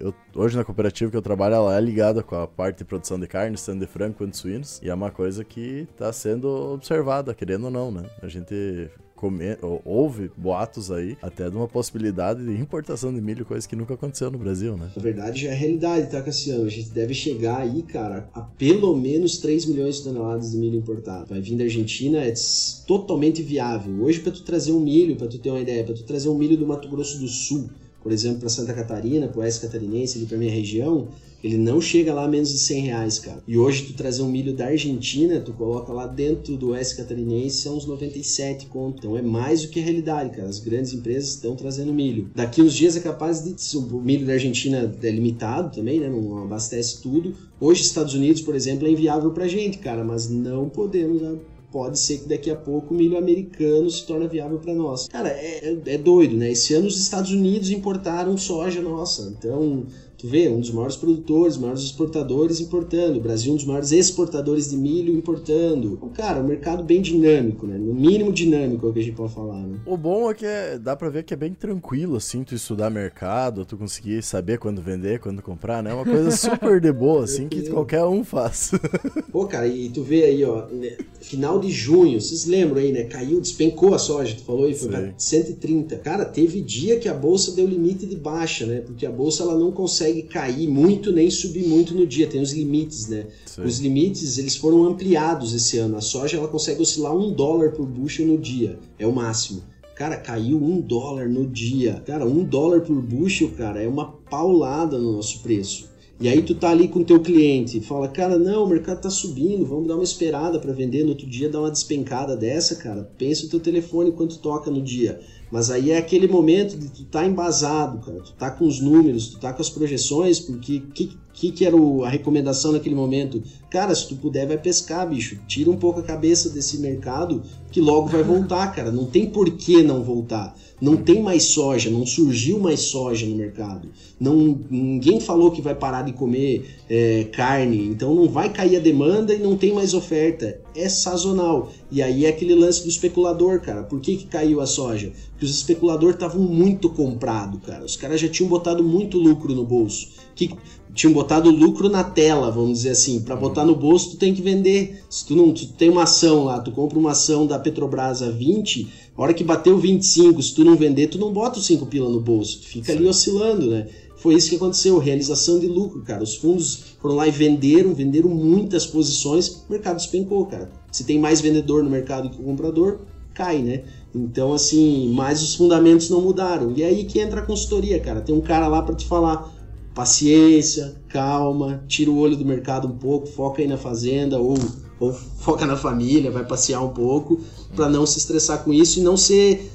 eu, hoje na cooperativa que eu trabalho, ela é ligada com a parte de produção de carne, tanto de frango quanto de suínos, e é uma coisa que tá sendo observada, querendo ou não, né? A gente come... houve boatos aí até de uma possibilidade de importação de milho, coisa que nunca aconteceu no Brasil, né? Na verdade, já é realidade, tá, Cassiano? A gente deve chegar aí, cara, a pelo menos 3 milhões de toneladas de milho importado. Vai vir da Argentina, é totalmente viável. Hoje, para tu trazer um milho, para tu ter uma ideia, para tu trazer um milho do Mato Grosso do Sul, por exemplo, para Santa Catarina, para o oeste catarinense, ali para minha região, ele não chega lá a menos de 100 reais, cara. E hoje tu trazer um milho da Argentina, tu coloca lá dentro do oeste catarinense, são uns 97 conto. Então é mais do que a realidade, cara. As grandes empresas estão trazendo milho. Daqui uns dias é capaz de... O milho da Argentina é limitado também, né? Não abastece tudo. Hoje, Estados Unidos, por exemplo, é inviável pra gente, cara. Mas não podemos pode ser que daqui a pouco o milho americano se torne viável para nós. Cara, é, é, doido, né? Esse ano os Estados Unidos importaram soja nossa. Então, Tu vê, um dos maiores produtores, maiores exportadores importando. O Brasil, um dos maiores exportadores de milho importando. Então, cara, um mercado bem dinâmico, né? No mínimo dinâmico é o que a gente pode falar, né? O bom é que é, dá pra ver que é bem tranquilo, assim, tu estudar mercado, tu conseguir saber quando vender, quando comprar, né? É uma coisa super de boa, assim, que qualquer um faz. Pô, cara, e tu vê aí, ó, né? final de junho, vocês lembram aí, né? Caiu, despencou a soja, tu falou aí, foi pra 130. Cara, teve dia que a bolsa deu limite de baixa, né? Porque a bolsa ela não consegue consegue cair muito nem subir muito no dia, tem os limites, né? Sim. Os limites eles foram ampliados esse ano. A soja ela consegue oscilar um dólar por bushel no dia, é o máximo. Cara, caiu um dólar no dia. Cara, um dólar por bushel, cara, é uma paulada no nosso preço. E aí tu tá ali com o teu cliente, fala, cara, não, o mercado tá subindo, vamos dar uma esperada para vender, no outro dia dar uma despencada dessa, cara. Pensa o teu telefone quanto toca no dia. Mas aí é aquele momento de tu tá embasado, cara. Tu tá com os números, tu tá com as projeções, porque que, que, que era o, a recomendação naquele momento? Cara, se tu puder, vai pescar, bicho. Tira um pouco a cabeça desse mercado que logo vai voltar, cara. Não tem por que não voltar. Não tem mais soja, não surgiu mais soja no mercado. Não, ninguém falou que vai parar de comer é, carne, então não vai cair a demanda e não tem mais oferta. É sazonal. E aí é aquele lance do especulador, cara. Por que, que caiu a soja? Porque os especuladores estavam muito comprados, cara. Os caras já tinham botado muito lucro no bolso. Que, tinham botado lucro na tela, vamos dizer assim. Para botar no bolso, tu tem que vender. Se tu não tu tem uma ação lá, tu compra uma ação da Petrobras a 20, a hora que bateu 25, se tu não vender, tu não bota os 5 pila no bolso. Tu fica Sim. ali oscilando, né? Foi isso que aconteceu, realização de lucro, cara. Os fundos foram lá e venderam, venderam muitas posições, o mercado despencou, cara. Se tem mais vendedor no mercado que o comprador, cai, né? Então, assim, mas os fundamentos não mudaram. E é aí que entra a consultoria, cara. Tem um cara lá para te falar, paciência, calma, tira o olho do mercado um pouco, foca aí na fazenda ou, ou foca na família, vai passear um pouco para não se estressar com isso e não ser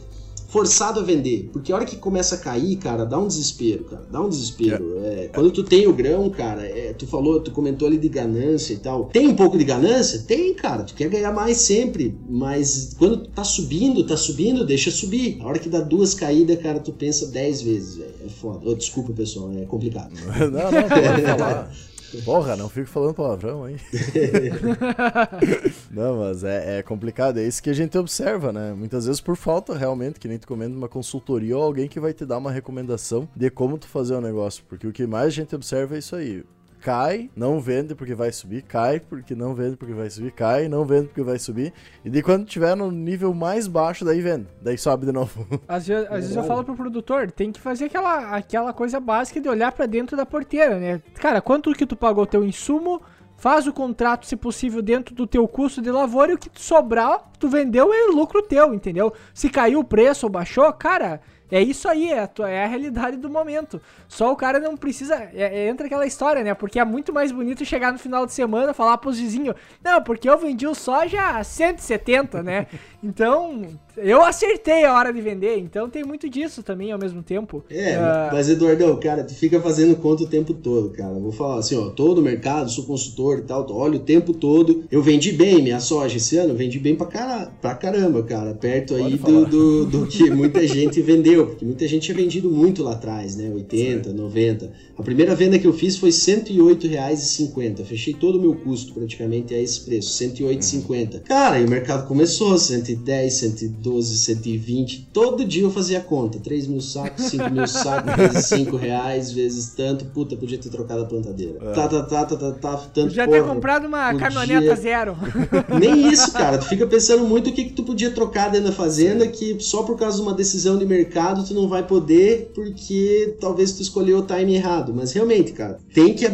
forçado a vender. Porque a hora que começa a cair, cara, dá um desespero, cara. Dá um desespero. É. É, quando tu tem o grão, cara, é, tu falou, tu comentou ali de ganância e tal. Tem um pouco de ganância? Tem, cara. Tu quer ganhar mais sempre. Mas quando tá subindo, tá subindo, deixa subir. A hora que dá duas caídas, cara, tu pensa dez vezes, velho. É foda. Oh, desculpa, pessoal, é complicado. não, não, pode falar. Porra, não fico falando palavrão, hein? não, mas é, é, complicado. É isso que a gente observa, né? Muitas vezes por falta, realmente, que nem tu comenta, uma consultoria ou alguém que vai te dar uma recomendação de como tu fazer o negócio. Porque o que mais a gente observa é isso aí cai, não vende porque vai subir, cai porque não vende porque vai subir, cai, não vende porque vai subir. E de quando tiver no nível mais baixo, daí vende. Daí sobe de novo. Às vezes, às vezes eu falo pro produtor, tem que fazer aquela, aquela coisa básica de olhar para dentro da porteira, né? Cara, quanto que tu pagou teu insumo? Faz o contrato, se possível, dentro do teu custo de lavoura e o que sobrar, tu vendeu é lucro teu, entendeu? Se caiu o preço ou baixou, cara, é isso aí, é a, é a realidade do momento. Só o cara não precisa. É, é, entra aquela história, né? Porque é muito mais bonito chegar no final de semana falar pros vizinhos: Não, porque eu vendi o soja a 170, né? Então, eu acertei a hora de vender, então tem muito disso também ao mesmo tempo. É, uh... mas Eduardão, cara, tu fica fazendo conta o tempo todo, cara. Vou falar assim, ó, tô no mercado, sou consultor e tal, olha o tempo todo. Eu vendi bem minha soja esse ano, vendi bem pra, cara, pra caramba, cara. Perto aí do, do, do, que muita gente vendeu, porque muita gente tinha vendido muito lá atrás, né? 80, Sim. 90. A primeira venda que eu fiz foi R$ 108,50. Fechei todo o meu custo praticamente a esse preço, R$ 108,50. Cara, e o mercado começou, 110, 112. 112, 120. Todo dia eu fazia conta. 3 mil sacos, 5 mil sacos, vezes 5 reais, vezes tanto. Puta, podia ter trocado a plantadeira. É. Tá, tá, tá, tá, tá, tá, tanto Podia ter comprado uma podia... caminhoneta zero. Nem isso, cara. Tu fica pensando muito o que, que tu podia trocar dentro da fazenda, que só por causa de uma decisão de mercado tu não vai poder, porque talvez tu escolheu o time errado. Mas realmente, cara, tem que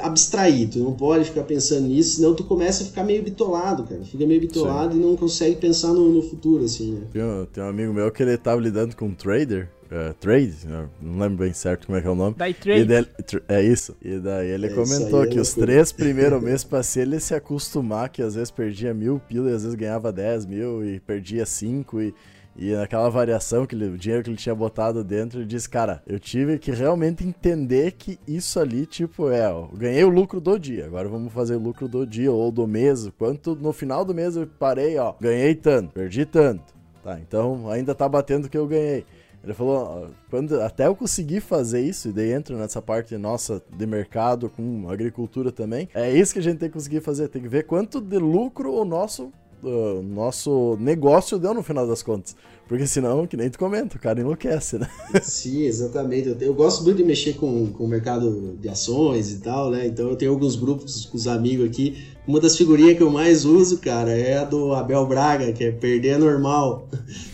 abstrair. Tu não pode ficar pensando nisso, senão tu começa a ficar meio bitolado, cara. Fica meio bitolado Sim. e não consegue pensar no, no futuro, assim, né? Tem um, tem um amigo meu que ele tava lidando com um trader. Uh, trade, não lembro bem certo como é que é o nome. Daí trade. Daí, é isso. E daí ele é comentou que os três primeiros meses pra ser ele se acostumar que às vezes perdia mil pila e às vezes ganhava 10 mil e perdia 5 e, e naquela variação, que ele, o dinheiro que ele tinha botado dentro, ele disse, cara, eu tive que realmente entender que isso ali, tipo, é, ó, ganhei o lucro do dia, agora vamos fazer o lucro do dia ou do mês. Quanto no final do mês eu parei, ó, ganhei tanto, perdi tanto. Tá, então ainda tá batendo o que eu ganhei. Ele falou, quando até eu conseguir fazer isso, e daí entra nessa parte nossa de mercado com agricultura também, é isso que a gente tem que conseguir fazer, tem que ver quanto de lucro o nosso uh, nosso negócio deu no final das contas. Porque senão, que nem tu comenta, o cara enlouquece, né? Sim, exatamente. Eu, eu, gosto muito de mexer com, com o mercado de ações e tal, né? Então eu tenho alguns grupos com os amigos aqui Uma das figurinhas que eu mais uso, cara, é a do Abel Braga, que é perder é normal.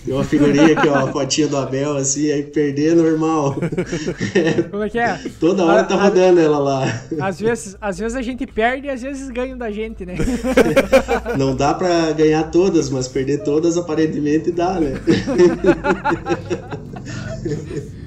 Tem uma figurinha aqui, ó, a fotinha do Abel, assim, aí perder é normal. Como é que é? Toda hora tá rodando ela lá. Às vezes, às vezes a gente perde e às vezes ganham da gente, né? Não dá pra ganhar todas, mas perder todas aparentemente dá, né?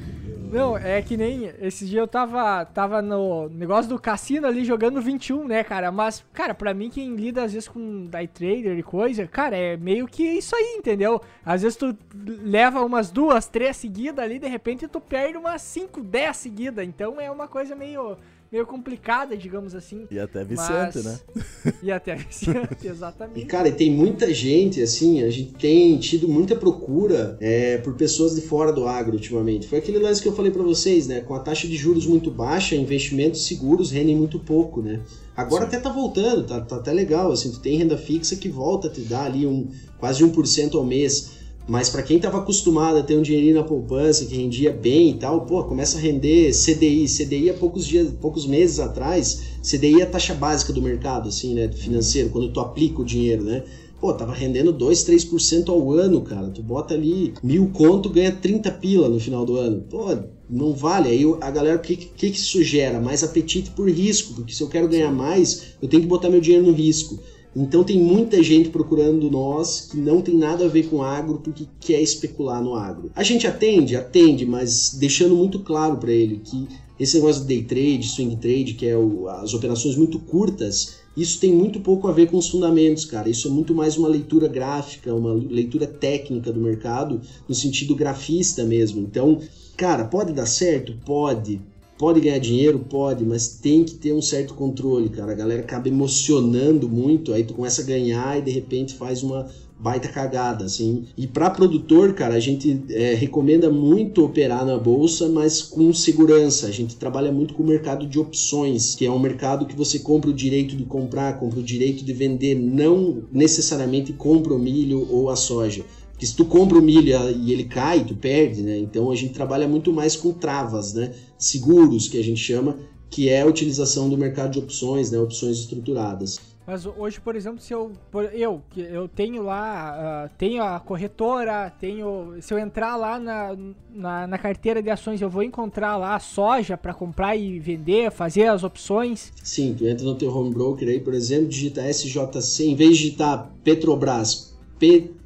Não, é que nem esse dia eu tava, tava no negócio do cassino ali jogando 21, né, cara? Mas, cara, pra mim quem lida às vezes com day trader e coisa, cara, é meio que isso aí, entendeu? Às vezes tu leva umas duas, três seguidas ali, de repente tu perde umas 5, 10 seguidas. Então é uma coisa meio meio complicada, digamos assim. E até viciante, mas... né? E até viciante, exatamente. E cara, e tem muita gente, assim, a gente tem tido muita procura é, por pessoas de fora do agro ultimamente. Foi aquele lance que eu falei para vocês, né? Com a taxa de juros muito baixa, investimentos seguros rendem muito pouco, né? Agora Sim. até tá voltando, tá, tá até legal, assim, tu tem renda fixa que volta a te dar ali um quase 1% ao mês. Mas para quem estava acostumado a ter um dinheirinho na poupança que rendia bem e tal, pô, começa a render CDI. CDI há poucos dias, poucos meses atrás, CDI é a taxa básica do mercado, assim, né, financeiro, quando tu aplica o dinheiro, né? Pô, tava rendendo 2, 3% ao ano, cara. Tu bota ali mil conto, ganha 30 pila no final do ano. Pô, não vale. Aí a galera, o que, que, que isso gera? Mais apetite por risco, porque se eu quero ganhar mais, eu tenho que botar meu dinheiro no risco. Então tem muita gente procurando nós que não tem nada a ver com agro porque quer especular no agro. A gente atende, atende, mas deixando muito claro para ele que esse negócio de day trade, swing trade, que é o, as operações muito curtas, isso tem muito pouco a ver com os fundamentos, cara. Isso é muito mais uma leitura gráfica, uma leitura técnica do mercado, no sentido grafista mesmo. Então, cara, pode dar certo? Pode Pode ganhar dinheiro? Pode, mas tem que ter um certo controle, cara. A galera acaba emocionando muito, aí tu começa a ganhar e de repente faz uma baita cagada, assim. E para produtor, cara, a gente é, recomenda muito operar na bolsa, mas com segurança. A gente trabalha muito com o mercado de opções, que é um mercado que você compra o direito de comprar, compra o direito de vender, não necessariamente compra o milho ou a soja. Porque se tu compra o milho e ele cai, tu perde, né? Então a gente trabalha muito mais com travas, né? Seguros, que a gente chama, que é a utilização do mercado de opções, né? Opções estruturadas. Mas hoje, por exemplo, se eu eu eu tenho lá, uh, tenho a corretora, tenho, se eu entrar lá na, na, na, carteira de ações, eu vou encontrar lá a soja para comprar e vender, fazer as opções. Sim, tu entra no teu home broker aí, por exemplo, digita SJC, em vez de digitar Petrobras,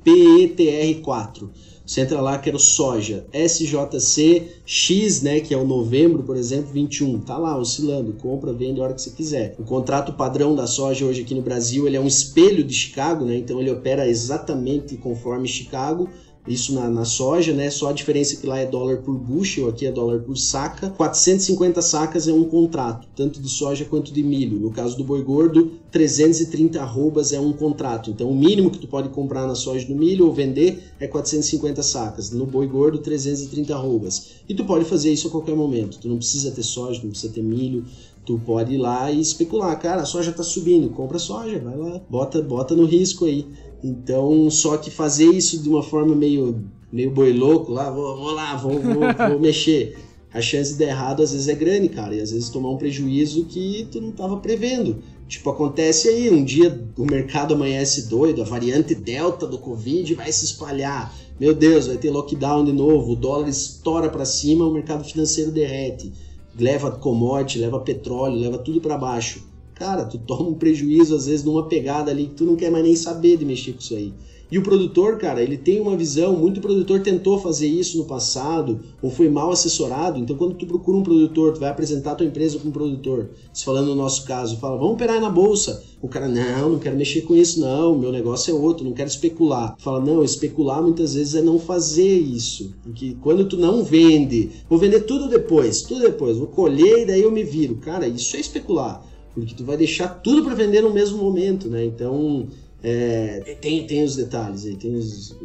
PETR4. Você entra lá, quero soja, SJC X, né, que é o novembro, por exemplo, 21. Tá lá oscilando, compra, vende a hora que você quiser. O contrato padrão da soja hoje aqui no Brasil, ele é um espelho de Chicago, né? Então ele opera exatamente conforme Chicago isso na, na, soja, né? Só a diferença é que lá é dólar por bushel, aqui é dólar por saca. 450 sacas é um contrato, tanto de soja quanto de milho. No caso do boi gordo, 330 arrobas é um contrato. Então, o mínimo que tu pode comprar na soja no milho ou vender é 450 sacas. No boi gordo, 330 arrobas. E tu pode fazer isso a qualquer momento. Tu não precisa ter soja, não precisa ter milho. Tu pode ir lá e especular. Cara, a soja tá subindo, compra soja, vai lá, bota, bota no risco aí. Então, só que fazer isso de uma forma meio, meio boi louco, lá, vou, vou lá, vou, vou, vou mexer. A chance de dar errado às vezes é grande, cara, e às vezes tomar um prejuízo que tu não estava prevendo. Tipo, acontece aí, um dia o mercado amanhece doido, a variante Delta do Covid vai se espalhar. Meu Deus, vai ter lockdown de novo, o dólar estoura para cima, o mercado financeiro derrete. Leva commodity, leva petróleo, leva tudo para baixo. Cara, tu toma um prejuízo às vezes numa pegada ali que tu não quer mais nem saber de mexer com isso aí. E o produtor, cara, ele tem uma visão, muito produtor tentou fazer isso no passado ou foi mal assessorado. Então, quando tu procura um produtor, tu vai apresentar tua empresa com um produtor, se falando no nosso caso, fala, vamos operar na bolsa. O cara, não, não quero mexer com isso, não, meu negócio é outro, não quero especular. Fala, não, especular muitas vezes é não fazer isso. Porque quando tu não vende, vou vender tudo depois, tudo depois, vou colher e daí eu me viro. Cara, isso é especular porque tu vai deixar tudo para vender no mesmo momento, né? Então é, tem, tem os detalhes aí, tem os,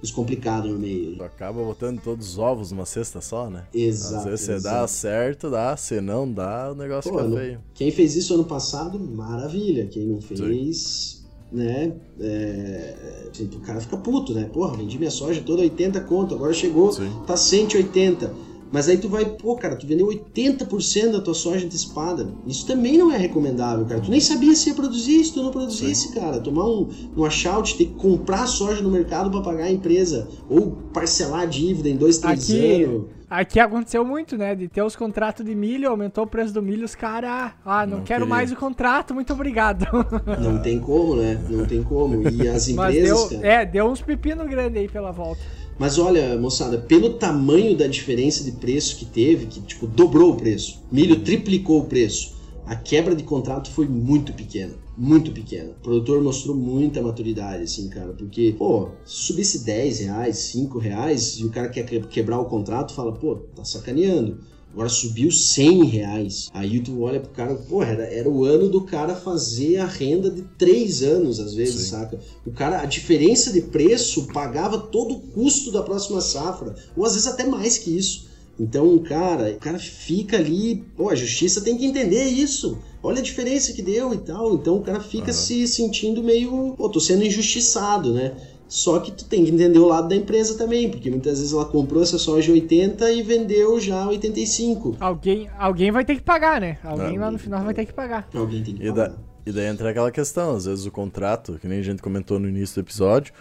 os complicados no meio. Tu acaba botando todos os ovos numa cesta só, né? Exato. Às vezes você dá certo, dá, se não dá, o negócio Pô, fica feio. Quem fez isso ano passado, maravilha. Quem não fez. Sim né? É, o cara fica puto, né? Porra, vendi minha soja toda 80 conto, agora chegou, Sim. tá 180. Mas aí tu vai, pô, cara, tu vendeu 80% da tua soja antecipada. Isso também não é recomendável, cara. Tu nem sabia se ia produzir, se tu não produzisse, Sim. cara. Tomar um, um achout, ter que comprar soja no mercado para pagar a empresa. Ou parcelar a dívida em dois, três Aqui... anos. Aqui aconteceu muito, né? De ter os contratos de milho, aumentou o preço do milho, os caras, ah, não, não quero queria. mais o contrato, muito obrigado. Não tem como, né? Não tem como. E as empresas. Deu, é, deu uns pepino grande aí pela volta. Mas olha, moçada, pelo tamanho da diferença de preço que teve, que tipo dobrou o preço, milho triplicou o preço, a quebra de contrato foi muito pequena muito pequena. O produtor mostrou muita maturidade, assim, cara, porque, pô, se subisse 10 reais, 5 reais e o cara quer quebrar o contrato, fala, pô, tá sacaneando. Agora subiu 100 reais. Aí tu olha pro cara, pô, era, era o ano do cara fazer a renda de 3 anos, às vezes, Sim. saca? O cara, a diferença de preço pagava todo o custo da próxima safra, ou às vezes até mais que isso. Então, cara, o cara fica ali, pô, a justiça tem que entender isso. Olha a diferença que deu e tal. Então o cara fica uhum. se sentindo meio, pô, tô sendo injustiçado, né? Só que tu tem que entender o lado da empresa também, porque muitas vezes ela comprou essa soja 80 e vendeu já 85. Alguém, alguém vai ter que pagar, né? Alguém lá no final vai ter que pagar. Alguém tem que pagar. Da, e daí entra aquela questão, às vezes o contrato, que nem a gente comentou no início do episódio,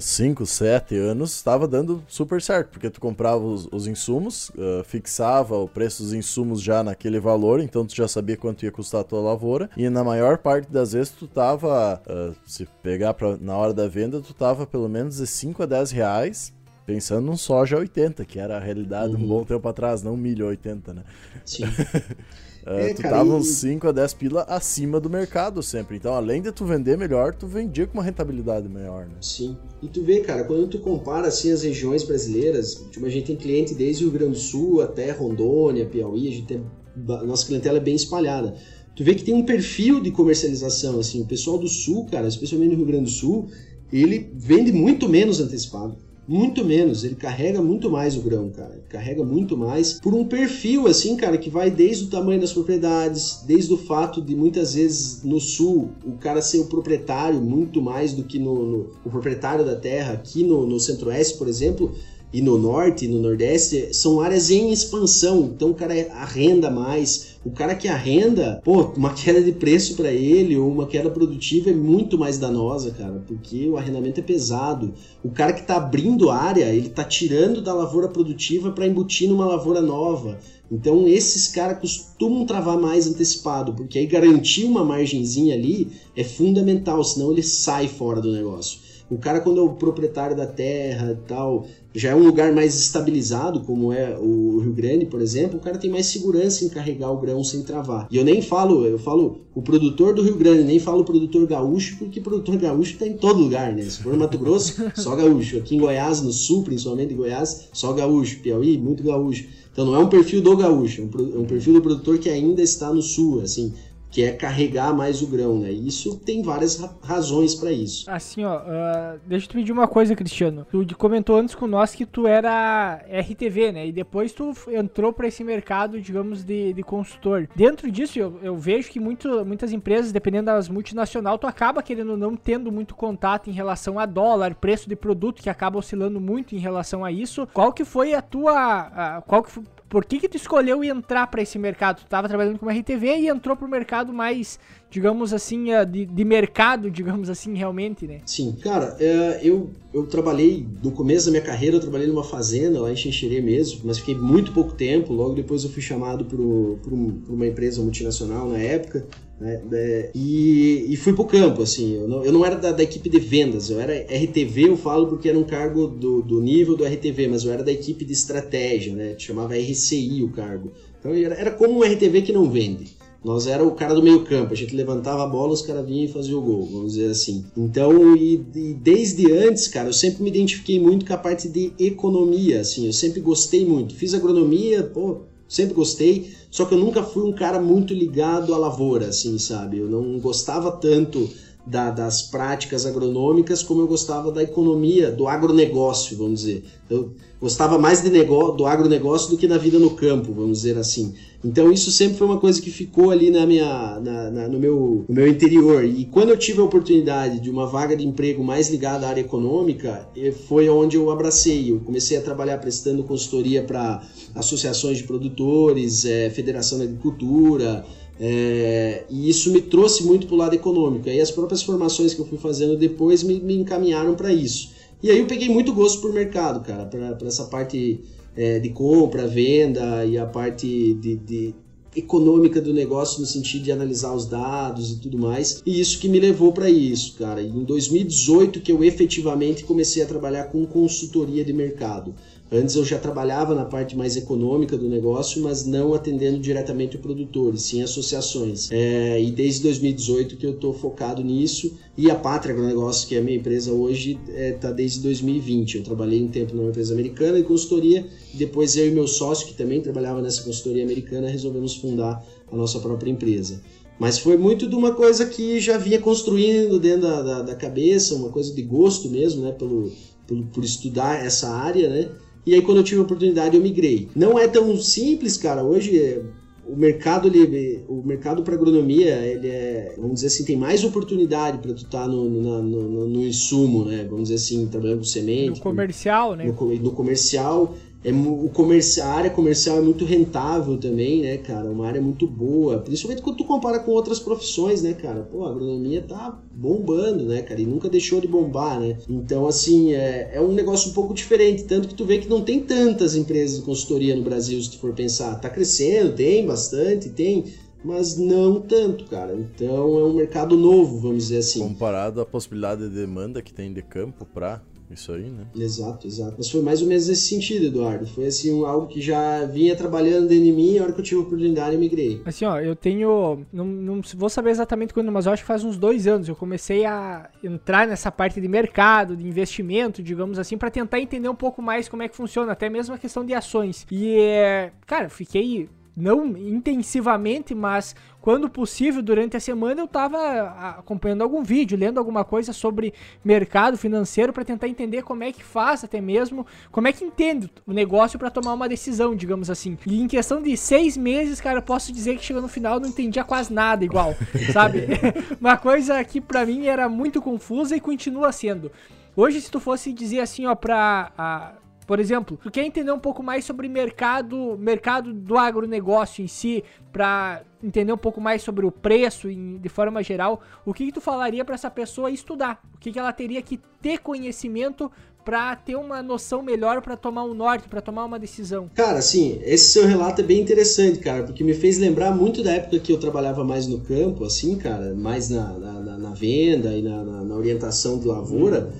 5, uh, 7 anos, estava dando super certo, porque tu comprava os, os insumos, uh, fixava o preço dos insumos já naquele valor, então tu já sabia quanto ia custar a tua lavoura, e na maior parte das vezes tu tava, uh, se pegar pra, na hora da venda, tu tava pelo menos de 5 a 10 reais pensando num soja 80, que era a realidade uhum. um bom tempo atrás, não milho 80, né? Sim. É, tu cara, tava uns 5 a 10 pila acima do mercado sempre. Então, além de tu vender melhor, tu vendia com uma rentabilidade maior, né? Sim. E tu vê, cara, quando tu compara assim as regiões brasileiras, tipo, a gente tem cliente desde o Rio Grande do Sul até Rondônia, Piauí, a gente tem nossa clientela é bem espalhada. Tu vê que tem um perfil de comercialização assim, o pessoal do sul, cara, especialmente no Rio Grande do Sul, ele vende muito menos antecipado. Muito menos, ele carrega muito mais o grão, cara. Ele carrega muito mais por um perfil, assim, cara, que vai desde o tamanho das propriedades, desde o fato de muitas vezes no sul o cara ser o proprietário muito mais do que no, no o proprietário da terra. Aqui no, no centro-oeste, por exemplo, e no norte e no nordeste são áreas em expansão, então o cara arrenda mais. O cara que arrenda, pô, uma queda de preço para ele ou uma queda produtiva é muito mais danosa, cara, porque o arrendamento é pesado. O cara que tá abrindo área, ele tá tirando da lavoura produtiva para embutir numa lavoura nova. Então esses caras costumam travar mais antecipado, porque aí garantir uma margenzinha ali é fundamental, senão ele sai fora do negócio. O cara, quando é o proprietário da terra e tal, já é um lugar mais estabilizado, como é o Rio Grande, por exemplo, o cara tem mais segurança em carregar o grão sem travar. E eu nem falo, eu falo o produtor do Rio Grande, nem falo o produtor gaúcho, porque produtor gaúcho está em todo lugar, né? Se for no Mato Grosso, só gaúcho. Aqui em Goiás, no sul, principalmente em Goiás, só gaúcho. Piauí, muito gaúcho. Então não é um perfil do gaúcho, é um perfil do produtor que ainda está no sul, assim que é carregar mais o grão, né? Isso tem várias razões para isso. Assim, ó, uh, deixa eu te pedir uma coisa, Cristiano. Tu comentou antes com nós que tu era RTV, né? E depois tu entrou para esse mercado, digamos, de, de consultor. Dentro disso, eu, eu vejo que muito, muitas empresas, dependendo das multinacionais, tu acaba querendo não tendo muito contato em relação a dólar, preço de produto, que acaba oscilando muito em relação a isso. Qual que foi a tua... Uh, qual que foi, por que que tu escolheu entrar para esse mercado? Tu estava trabalhando como RTV e entrou pro mercado mais, digamos assim, eh, de, de mercado, digamos assim, realmente, né? Sim, cara, é, eu, eu trabalhei, no começo da minha carreira, eu trabalhei numa fazenda lá em Xinxerê mesmo, mas fiquei muito pouco tempo, logo depois eu fui chamado para uma empresa multinacional na época, né? É, e, e, fui pro campo, assim. Eu não, eu não era da, da, equipe de vendas, eu era RTV, eu falo porque era um cargo do, do nível do RTV, mas eu era da equipe de estratégia, né? Chamava RCI o cargo. Então era, era como um RTV que não vende. Nós era o cara do meio campo, a gente levantava a bola, os caras vinham e faziam o gol, vamos dizer assim. Então, e, e, desde antes, cara, eu sempre me identifiquei muito com a parte de economia, assim, eu sempre gostei muito. Fiz agronomia, pô, sempre gostei, só que eu nunca fui um cara muito ligado à lavoura, assim, sabe? Eu não gostava tanto da, das práticas agronômicas como eu gostava da economia, do agronegócio, vamos dizer. Eu gostava mais de do agronegócio do que da vida no campo, vamos dizer assim. Então isso sempre foi uma coisa que ficou ali na minha, na, na, no, meu, no meu interior. E quando eu tive a oportunidade de uma vaga de emprego mais ligada à área econômica, eh, foi onde eu abracei. Eu comecei a trabalhar prestando consultoria para associações de produtores, é, Federação da Agricultura, é, e isso me trouxe muito para o lado econômico. E as próprias formações que eu fui fazendo depois me, me encaminharam para isso. E aí eu peguei muito gosto por mercado, cara, para essa parte é, de compra, venda e a parte de, de, econômica do negócio no sentido de analisar os dados e tudo mais. E isso que me levou para isso, cara. Em 2018 que eu efetivamente comecei a trabalhar com consultoria de mercado. Antes eu já trabalhava na parte mais econômica do negócio, mas não atendendo diretamente o produtor, sim associações. É, e desde 2018 que eu estou focado nisso. E a Pátria Agronegócio, que é a minha empresa hoje, está é, tá desde 2020. Eu trabalhei um tempo numa empresa americana de consultoria. Depois eu e meu sócio, que também trabalhava nessa consultoria americana, resolvemos fundar a nossa própria empresa. Mas foi muito de uma coisa que já vinha construindo dentro da, da, da cabeça, uma coisa de gosto mesmo, né? Pelo, pelo, por estudar essa área, né? E aí, quando eu tive a oportunidade, eu migrei. Não é tão simples, cara. Hoje, é, o mercado, ele, o mercado para agronomia, ele é, vamos dizer assim, tem mais oportunidade para tu estar tá no, no, no, no, insumo, né? Vamos dizer assim, trabalhando com semente. No comercial, né? No, no comercial é, o comercial, a área comercial é muito rentável também, né, cara? Uma área muito boa. Principalmente quando tu compara com outras profissões, né, cara? Pô, a agronomia tá bombando, né, cara? E nunca deixou de bombar, né? Então, assim, é, é um negócio um pouco diferente. Tanto que tu vê que não tem tantas empresas de consultoria no Brasil, se tu for pensar. Tá crescendo, tem bastante, tem mas não tanto, cara. Então é um mercado novo, vamos dizer assim. Comparado à possibilidade de demanda que tem de campo para isso aí, né? Exato, exato. Mas foi mais ou menos nesse sentido, Eduardo. Foi assim, um, algo que já vinha trabalhando dentro de mim, a hora que eu tive a oportunidade eu migrei. Assim, ó, eu tenho. Não, não vou saber exatamente quando, mas eu acho que faz uns dois anos. Eu comecei a entrar nessa parte de mercado, de investimento, digamos assim, para tentar entender um pouco mais como é que funciona, até mesmo a questão de ações. E, é, cara, fiquei não intensivamente, mas quando possível, durante a semana eu estava acompanhando algum vídeo, lendo alguma coisa sobre mercado financeiro para tentar entender como é que faz, até mesmo como é que entende o negócio para tomar uma decisão, digamos assim. E em questão de seis meses, cara, eu posso dizer que chegou no final não entendia quase nada igual, sabe? uma coisa que para mim era muito confusa e continua sendo. Hoje, se tu fosse dizer assim, ó, pra por exemplo, tu quer entender um pouco mais sobre mercado, mercado do agronegócio em si, para entender um pouco mais sobre o preço em, de forma geral, o que, que tu falaria para essa pessoa estudar? O que, que ela teria que ter conhecimento para ter uma noção melhor para tomar um norte, para tomar uma decisão? Cara, assim, esse seu relato é bem interessante, cara, porque me fez lembrar muito da época que eu trabalhava mais no campo, assim, cara, mais na, na, na venda e na, na, orientação de lavoura.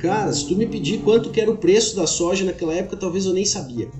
Cara, se tu me pedir quanto que era o preço da soja naquela época, talvez eu nem sabia.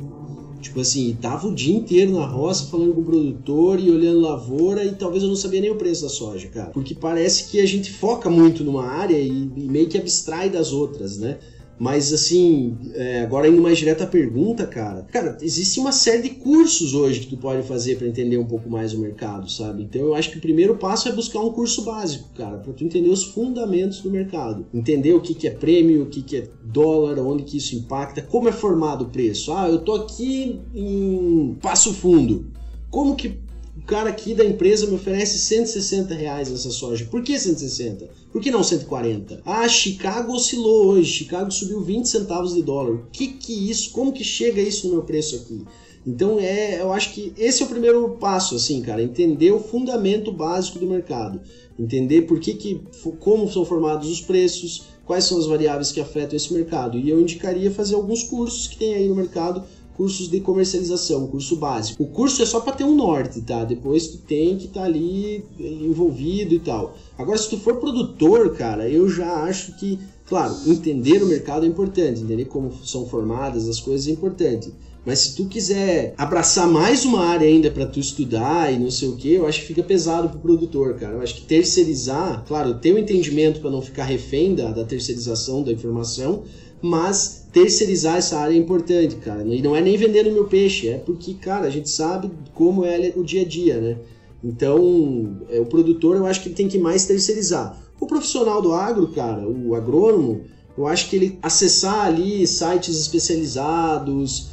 Tipo assim, tava o dia inteiro na roça falando com o produtor e olhando lavoura e talvez eu não sabia nem o preço da soja, cara. Porque parece que a gente foca muito numa área e, e meio que abstrai das outras, né? Mas assim, é, agora indo mais direto à pergunta, cara. Cara, existe uma série de cursos hoje que tu pode fazer para entender um pouco mais o mercado, sabe? Então eu acho que o primeiro passo é buscar um curso básico, cara, para tu entender os fundamentos do mercado. Entender o que, que é prêmio, o que, que é dólar, onde que isso impacta, como é formado o preço. Ah, eu tô aqui em Passo Fundo. Como que o cara aqui da empresa me oferece 160 reais nessa soja. Por que 160? Por que não 140? Ah, Chicago oscilou hoje. Chicago subiu 20 centavos de dólar. O que que isso? Como que chega isso no meu preço aqui? Então é, eu acho que esse é o primeiro passo, assim, cara, entender o fundamento básico do mercado, entender por que, que como são formados os preços, quais são as variáveis que afetam esse mercado. E eu indicaria fazer alguns cursos que tem aí no mercado cursos de comercialização, curso básico. O curso é só para ter um norte, tá? Depois tu tem que estar tá ali envolvido e tal. Agora, se tu for produtor, cara, eu já acho que, claro, entender o mercado é importante, entender como são formadas as coisas é importante. Mas se tu quiser abraçar mais uma área ainda para tu estudar e não sei o que, eu acho que fica pesado pro produtor, cara. Eu acho que terceirizar, claro, ter o um entendimento para não ficar refém da, da terceirização da informação, mas terceirizar essa área é importante, cara. E não é nem vendendo meu peixe, é porque, cara, a gente sabe como é o dia a dia, né? Então, é, o produtor eu acho que tem que mais terceirizar. O profissional do agro, cara, o agrônomo, eu acho que ele acessar ali sites especializados,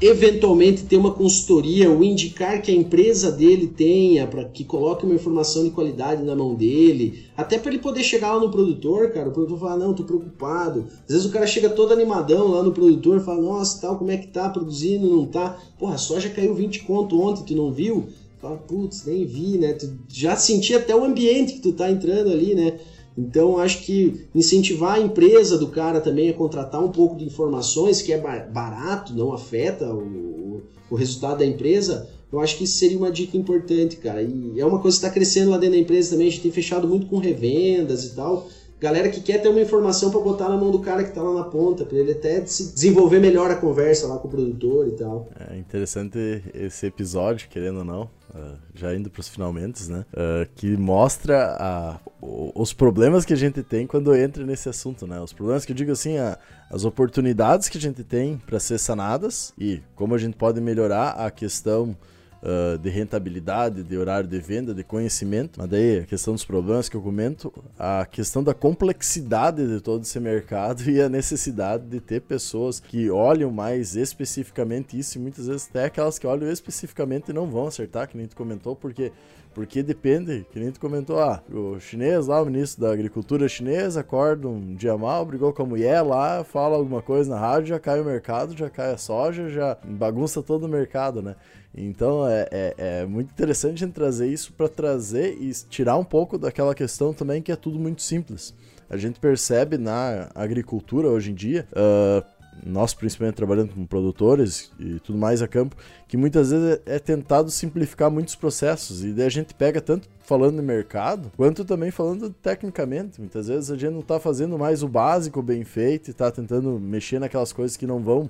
eventualmente ter uma consultoria ou indicar que a empresa dele tenha para que coloque uma informação de qualidade na mão dele, até para ele poder chegar lá no produtor, cara, o produtor fala, não, tô preocupado. Às vezes o cara chega todo animadão lá no produtor e fala, nossa, tal, como é que tá produzindo, não tá? Porra, a soja caiu 20 conto ontem, tu não viu? Fala, putz, nem vi, né? Tu já senti até o ambiente que tu tá entrando ali, né? Então, acho que incentivar a empresa do cara também a contratar um pouco de informações, que é barato, não afeta o, o resultado da empresa, eu acho que isso seria uma dica importante, cara. E é uma coisa que está crescendo lá dentro da empresa também, a gente tem fechado muito com revendas e tal. Galera que quer ter uma informação para botar na mão do cara que está lá na ponta, para ele até se desenvolver melhor a conversa lá com o produtor e tal. É interessante esse episódio, querendo ou não uh, já indo para os finalmente, né? Uh, que mostra a, os problemas que a gente tem quando entra nesse assunto, né? Os problemas que eu digo assim, a, as oportunidades que a gente tem para ser sanadas e como a gente pode melhorar a questão uh, de rentabilidade, de horário de venda, de conhecimento. Mas daí a questão dos problemas que eu comento, a questão da complexidade de todo esse mercado e a necessidade de ter pessoas que olham mais especificamente isso e muitas vezes até aquelas que olham especificamente não vão acertar, que nem tu comentou, porque porque depende, que nem tu comentou, ah, o chinês lá, o ministro da agricultura chinês, acorda um dia mal, brigou com a mulher lá, fala alguma coisa na rádio, já cai o mercado, já cai a soja, já bagunça todo o mercado, né? Então é, é, é muito interessante trazer isso para trazer e tirar um pouco daquela questão também que é tudo muito simples. A gente percebe na agricultura hoje em dia, uh, nós principalmente trabalhando com produtores e tudo mais a campo, que muitas vezes é, é tentado simplificar muitos processos e daí a gente pega tanto falando de mercado, quanto também falando tecnicamente. Muitas vezes a gente não está fazendo mais o básico bem feito e está tentando mexer naquelas coisas que não vão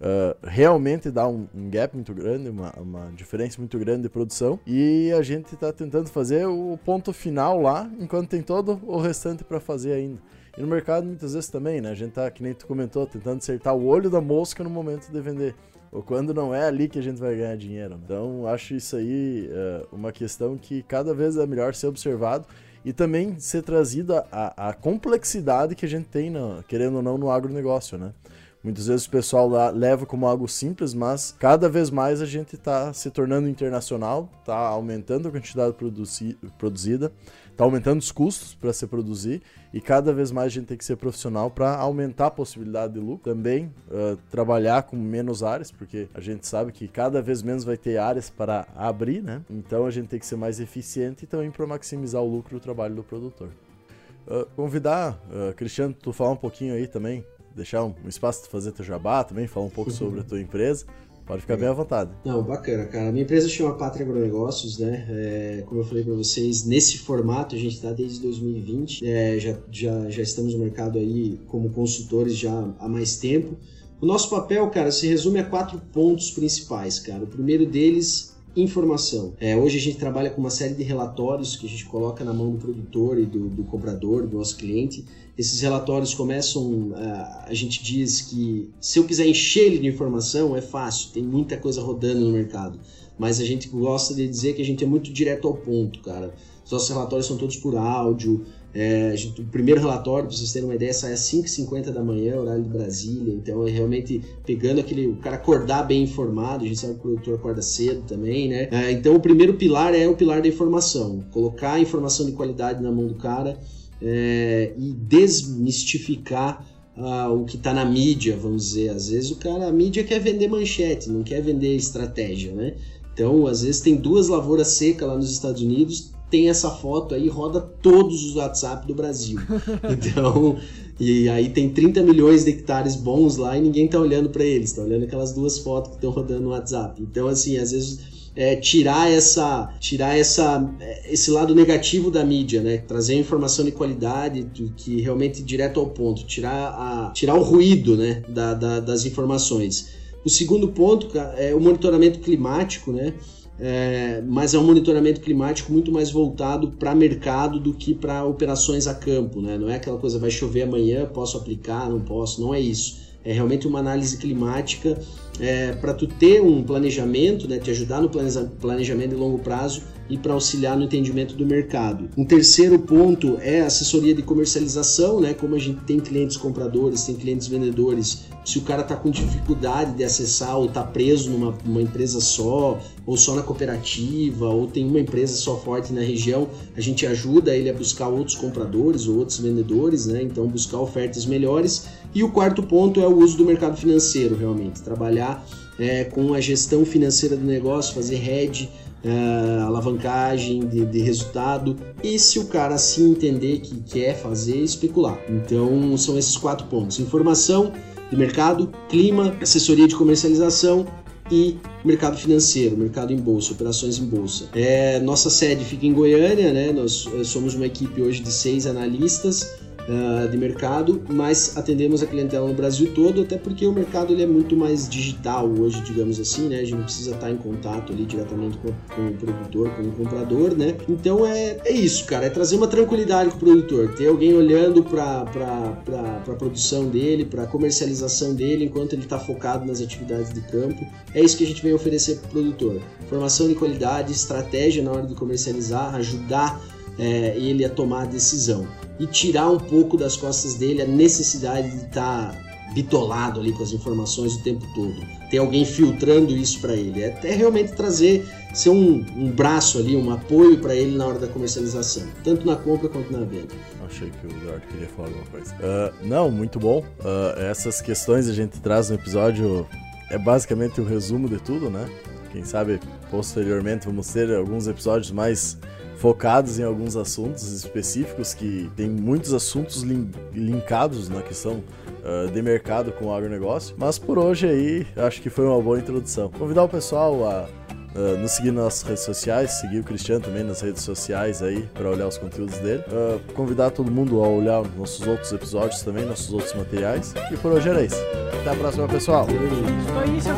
uh, realmente dá um, um, gap muito grande, uma, uma diferença muito grande de produção. E a gente está tentando fazer o ponto final lá, enquanto tem todo o restante para fazer ainda. E no mercado muitas vezes também, né? A gente tá, que nem tu comentou, tentando acertar o olho da mosca no momento de vender. Ou quando não é ali que a gente vai ganhar dinheiro. Né? Então acho isso aí uh, uma questão que cada vez é melhor ser observado e também ser trazida a, a complexidade que a gente tem, no, querendo ou não, no agronegócio, né? Muitas vezes o pessoal lá leva como algo simples, mas cada vez mais a gente está se tornando internacional, está aumentando a quantidade produzi produzida, está aumentando os custos para se produzir e cada vez mais a gente tem que ser profissional para aumentar a possibilidade de lucro. Também uh, trabalhar com menos áreas, porque a gente sabe que cada vez menos vai ter áreas para abrir, né? Então a gente tem que ser mais eficiente e também para maximizar o lucro do trabalho do produtor. Uh, convidar, uh, Cristiano, tu falar um pouquinho aí também deixar um, espaço para fazer teu jabá também, falar um pouco sobre a tua empresa. Pode ficar bem à vontade. Não, bacana, cara. Minha empresa chama Pátria Agronegócios, né? É, como eu falei para vocês, nesse formato a gente está desde 2020. É, já, já, já estamos no mercado aí como consultores já há mais tempo. O nosso papel, cara, se resume a quatro pontos principais, cara. O primeiro deles informação. É, hoje a gente trabalha com uma série de relatórios que a gente coloca na mão do produtor e do, do comprador, do nosso cliente, esses relatórios começam, a gente diz que se eu quiser encher ele de informação é fácil, tem muita coisa rodando no mercado, mas a gente gosta de dizer que a gente é muito direto ao ponto, cara. Os nossos relatórios são todos por áudio. É, gente, o primeiro relatório, para vocês terem uma ideia, sai às 5h50 da manhã, horário de Brasília. Então é realmente pegando aquele. O cara acordar bem informado, a gente sabe que o produtor acorda cedo também, né? É, então o primeiro pilar é o pilar da informação. Colocar a informação de qualidade na mão do cara é, e desmistificar ah, o que está na mídia, vamos dizer. Às vezes o cara, a mídia quer vender manchete, não quer vender estratégia, né? Então, às vezes tem duas lavouras secas lá nos Estados Unidos, tem essa foto aí, roda todos os WhatsApp do Brasil. Então, e aí tem 30 milhões de hectares bons lá e ninguém tá olhando para eles, tá olhando aquelas duas fotos que estão rodando no WhatsApp. Então, assim, às vezes é, tirar essa tirar essa é, esse lado negativo da mídia, né? Trazer informação de qualidade que realmente direto ao ponto, tirar a tirar o ruído, né? Da, da, das informações. O segundo ponto é o monitoramento climático, né? É, mas é um monitoramento climático muito mais voltado para mercado do que para operações a campo, né? Não é aquela coisa vai chover amanhã, posso aplicar, não posso, não é isso é realmente uma análise climática é, para tu ter um planejamento, né, te ajudar no planejamento de longo prazo e para auxiliar no entendimento do mercado. Um terceiro ponto é assessoria de comercialização, né? Como a gente tem clientes compradores, tem clientes vendedores, se o cara está com dificuldade de acessar ou está preso numa, numa empresa só, ou só na cooperativa, ou tem uma empresa só forte na região, a gente ajuda ele a buscar outros compradores ou outros vendedores, né? Então buscar ofertas melhores. E o quarto ponto é o uso do mercado financeiro, realmente, trabalhar é, com a gestão financeira do negócio, fazer hedge uh, alavancagem de, de, resultado e se o cara assim entender que quer fazer, especular. Então são esses quatro pontos: informação de mercado, clima, assessoria de comercialização e mercado financeiro, mercado em bolsa, operações em bolsa. É, nossa sede fica em Goiânia, né? Nós eh, somos uma equipe hoje de seis analistas uh, de mercado, mas atendemos a clientela no Brasil todo, até porque o mercado ele é muito mais digital hoje, digamos assim, né? A gente não precisa estar em contato ali diretamente com, com o produtor, com o comprador, né? Então é, é isso, cara, é trazer uma tranquilidade para o produtor, ter alguém olhando para a produção dele, para a comercialização dele, enquanto ele está focado nas atividades de campo. É isso que a gente vem oferecer para o produtor. Formação de qualidade, estratégia na hora de comercializar, ajudar é, ele a tomar a decisão e tirar um pouco das costas dele a necessidade de estar tá bitolado ali com as informações o tempo todo. Ter alguém filtrando isso para ele. É até realmente trazer, ser um, um braço ali, um apoio para ele na hora da comercialização, tanto na compra quanto na venda. Achei que o Eduardo queria falar alguma coisa. Uh, não, muito bom. Uh, essas questões a gente traz no episódio, é basicamente o resumo de tudo, né? Quem sabe posteriormente vamos ter alguns episódios mais focados em alguns assuntos específicos que tem muitos assuntos lin linkados na questão uh, de mercado com o agronegócio. Mas por hoje aí, acho que foi uma boa introdução. Convidar o pessoal a Uh, nos seguir nas nossas redes sociais, seguir o Cristiano também nas redes sociais aí para olhar os conteúdos dele. Uh, convidar todo mundo a olhar nossos outros episódios também, nossos outros materiais. E por hoje era isso. Até a próxima, pessoal. Então é isso,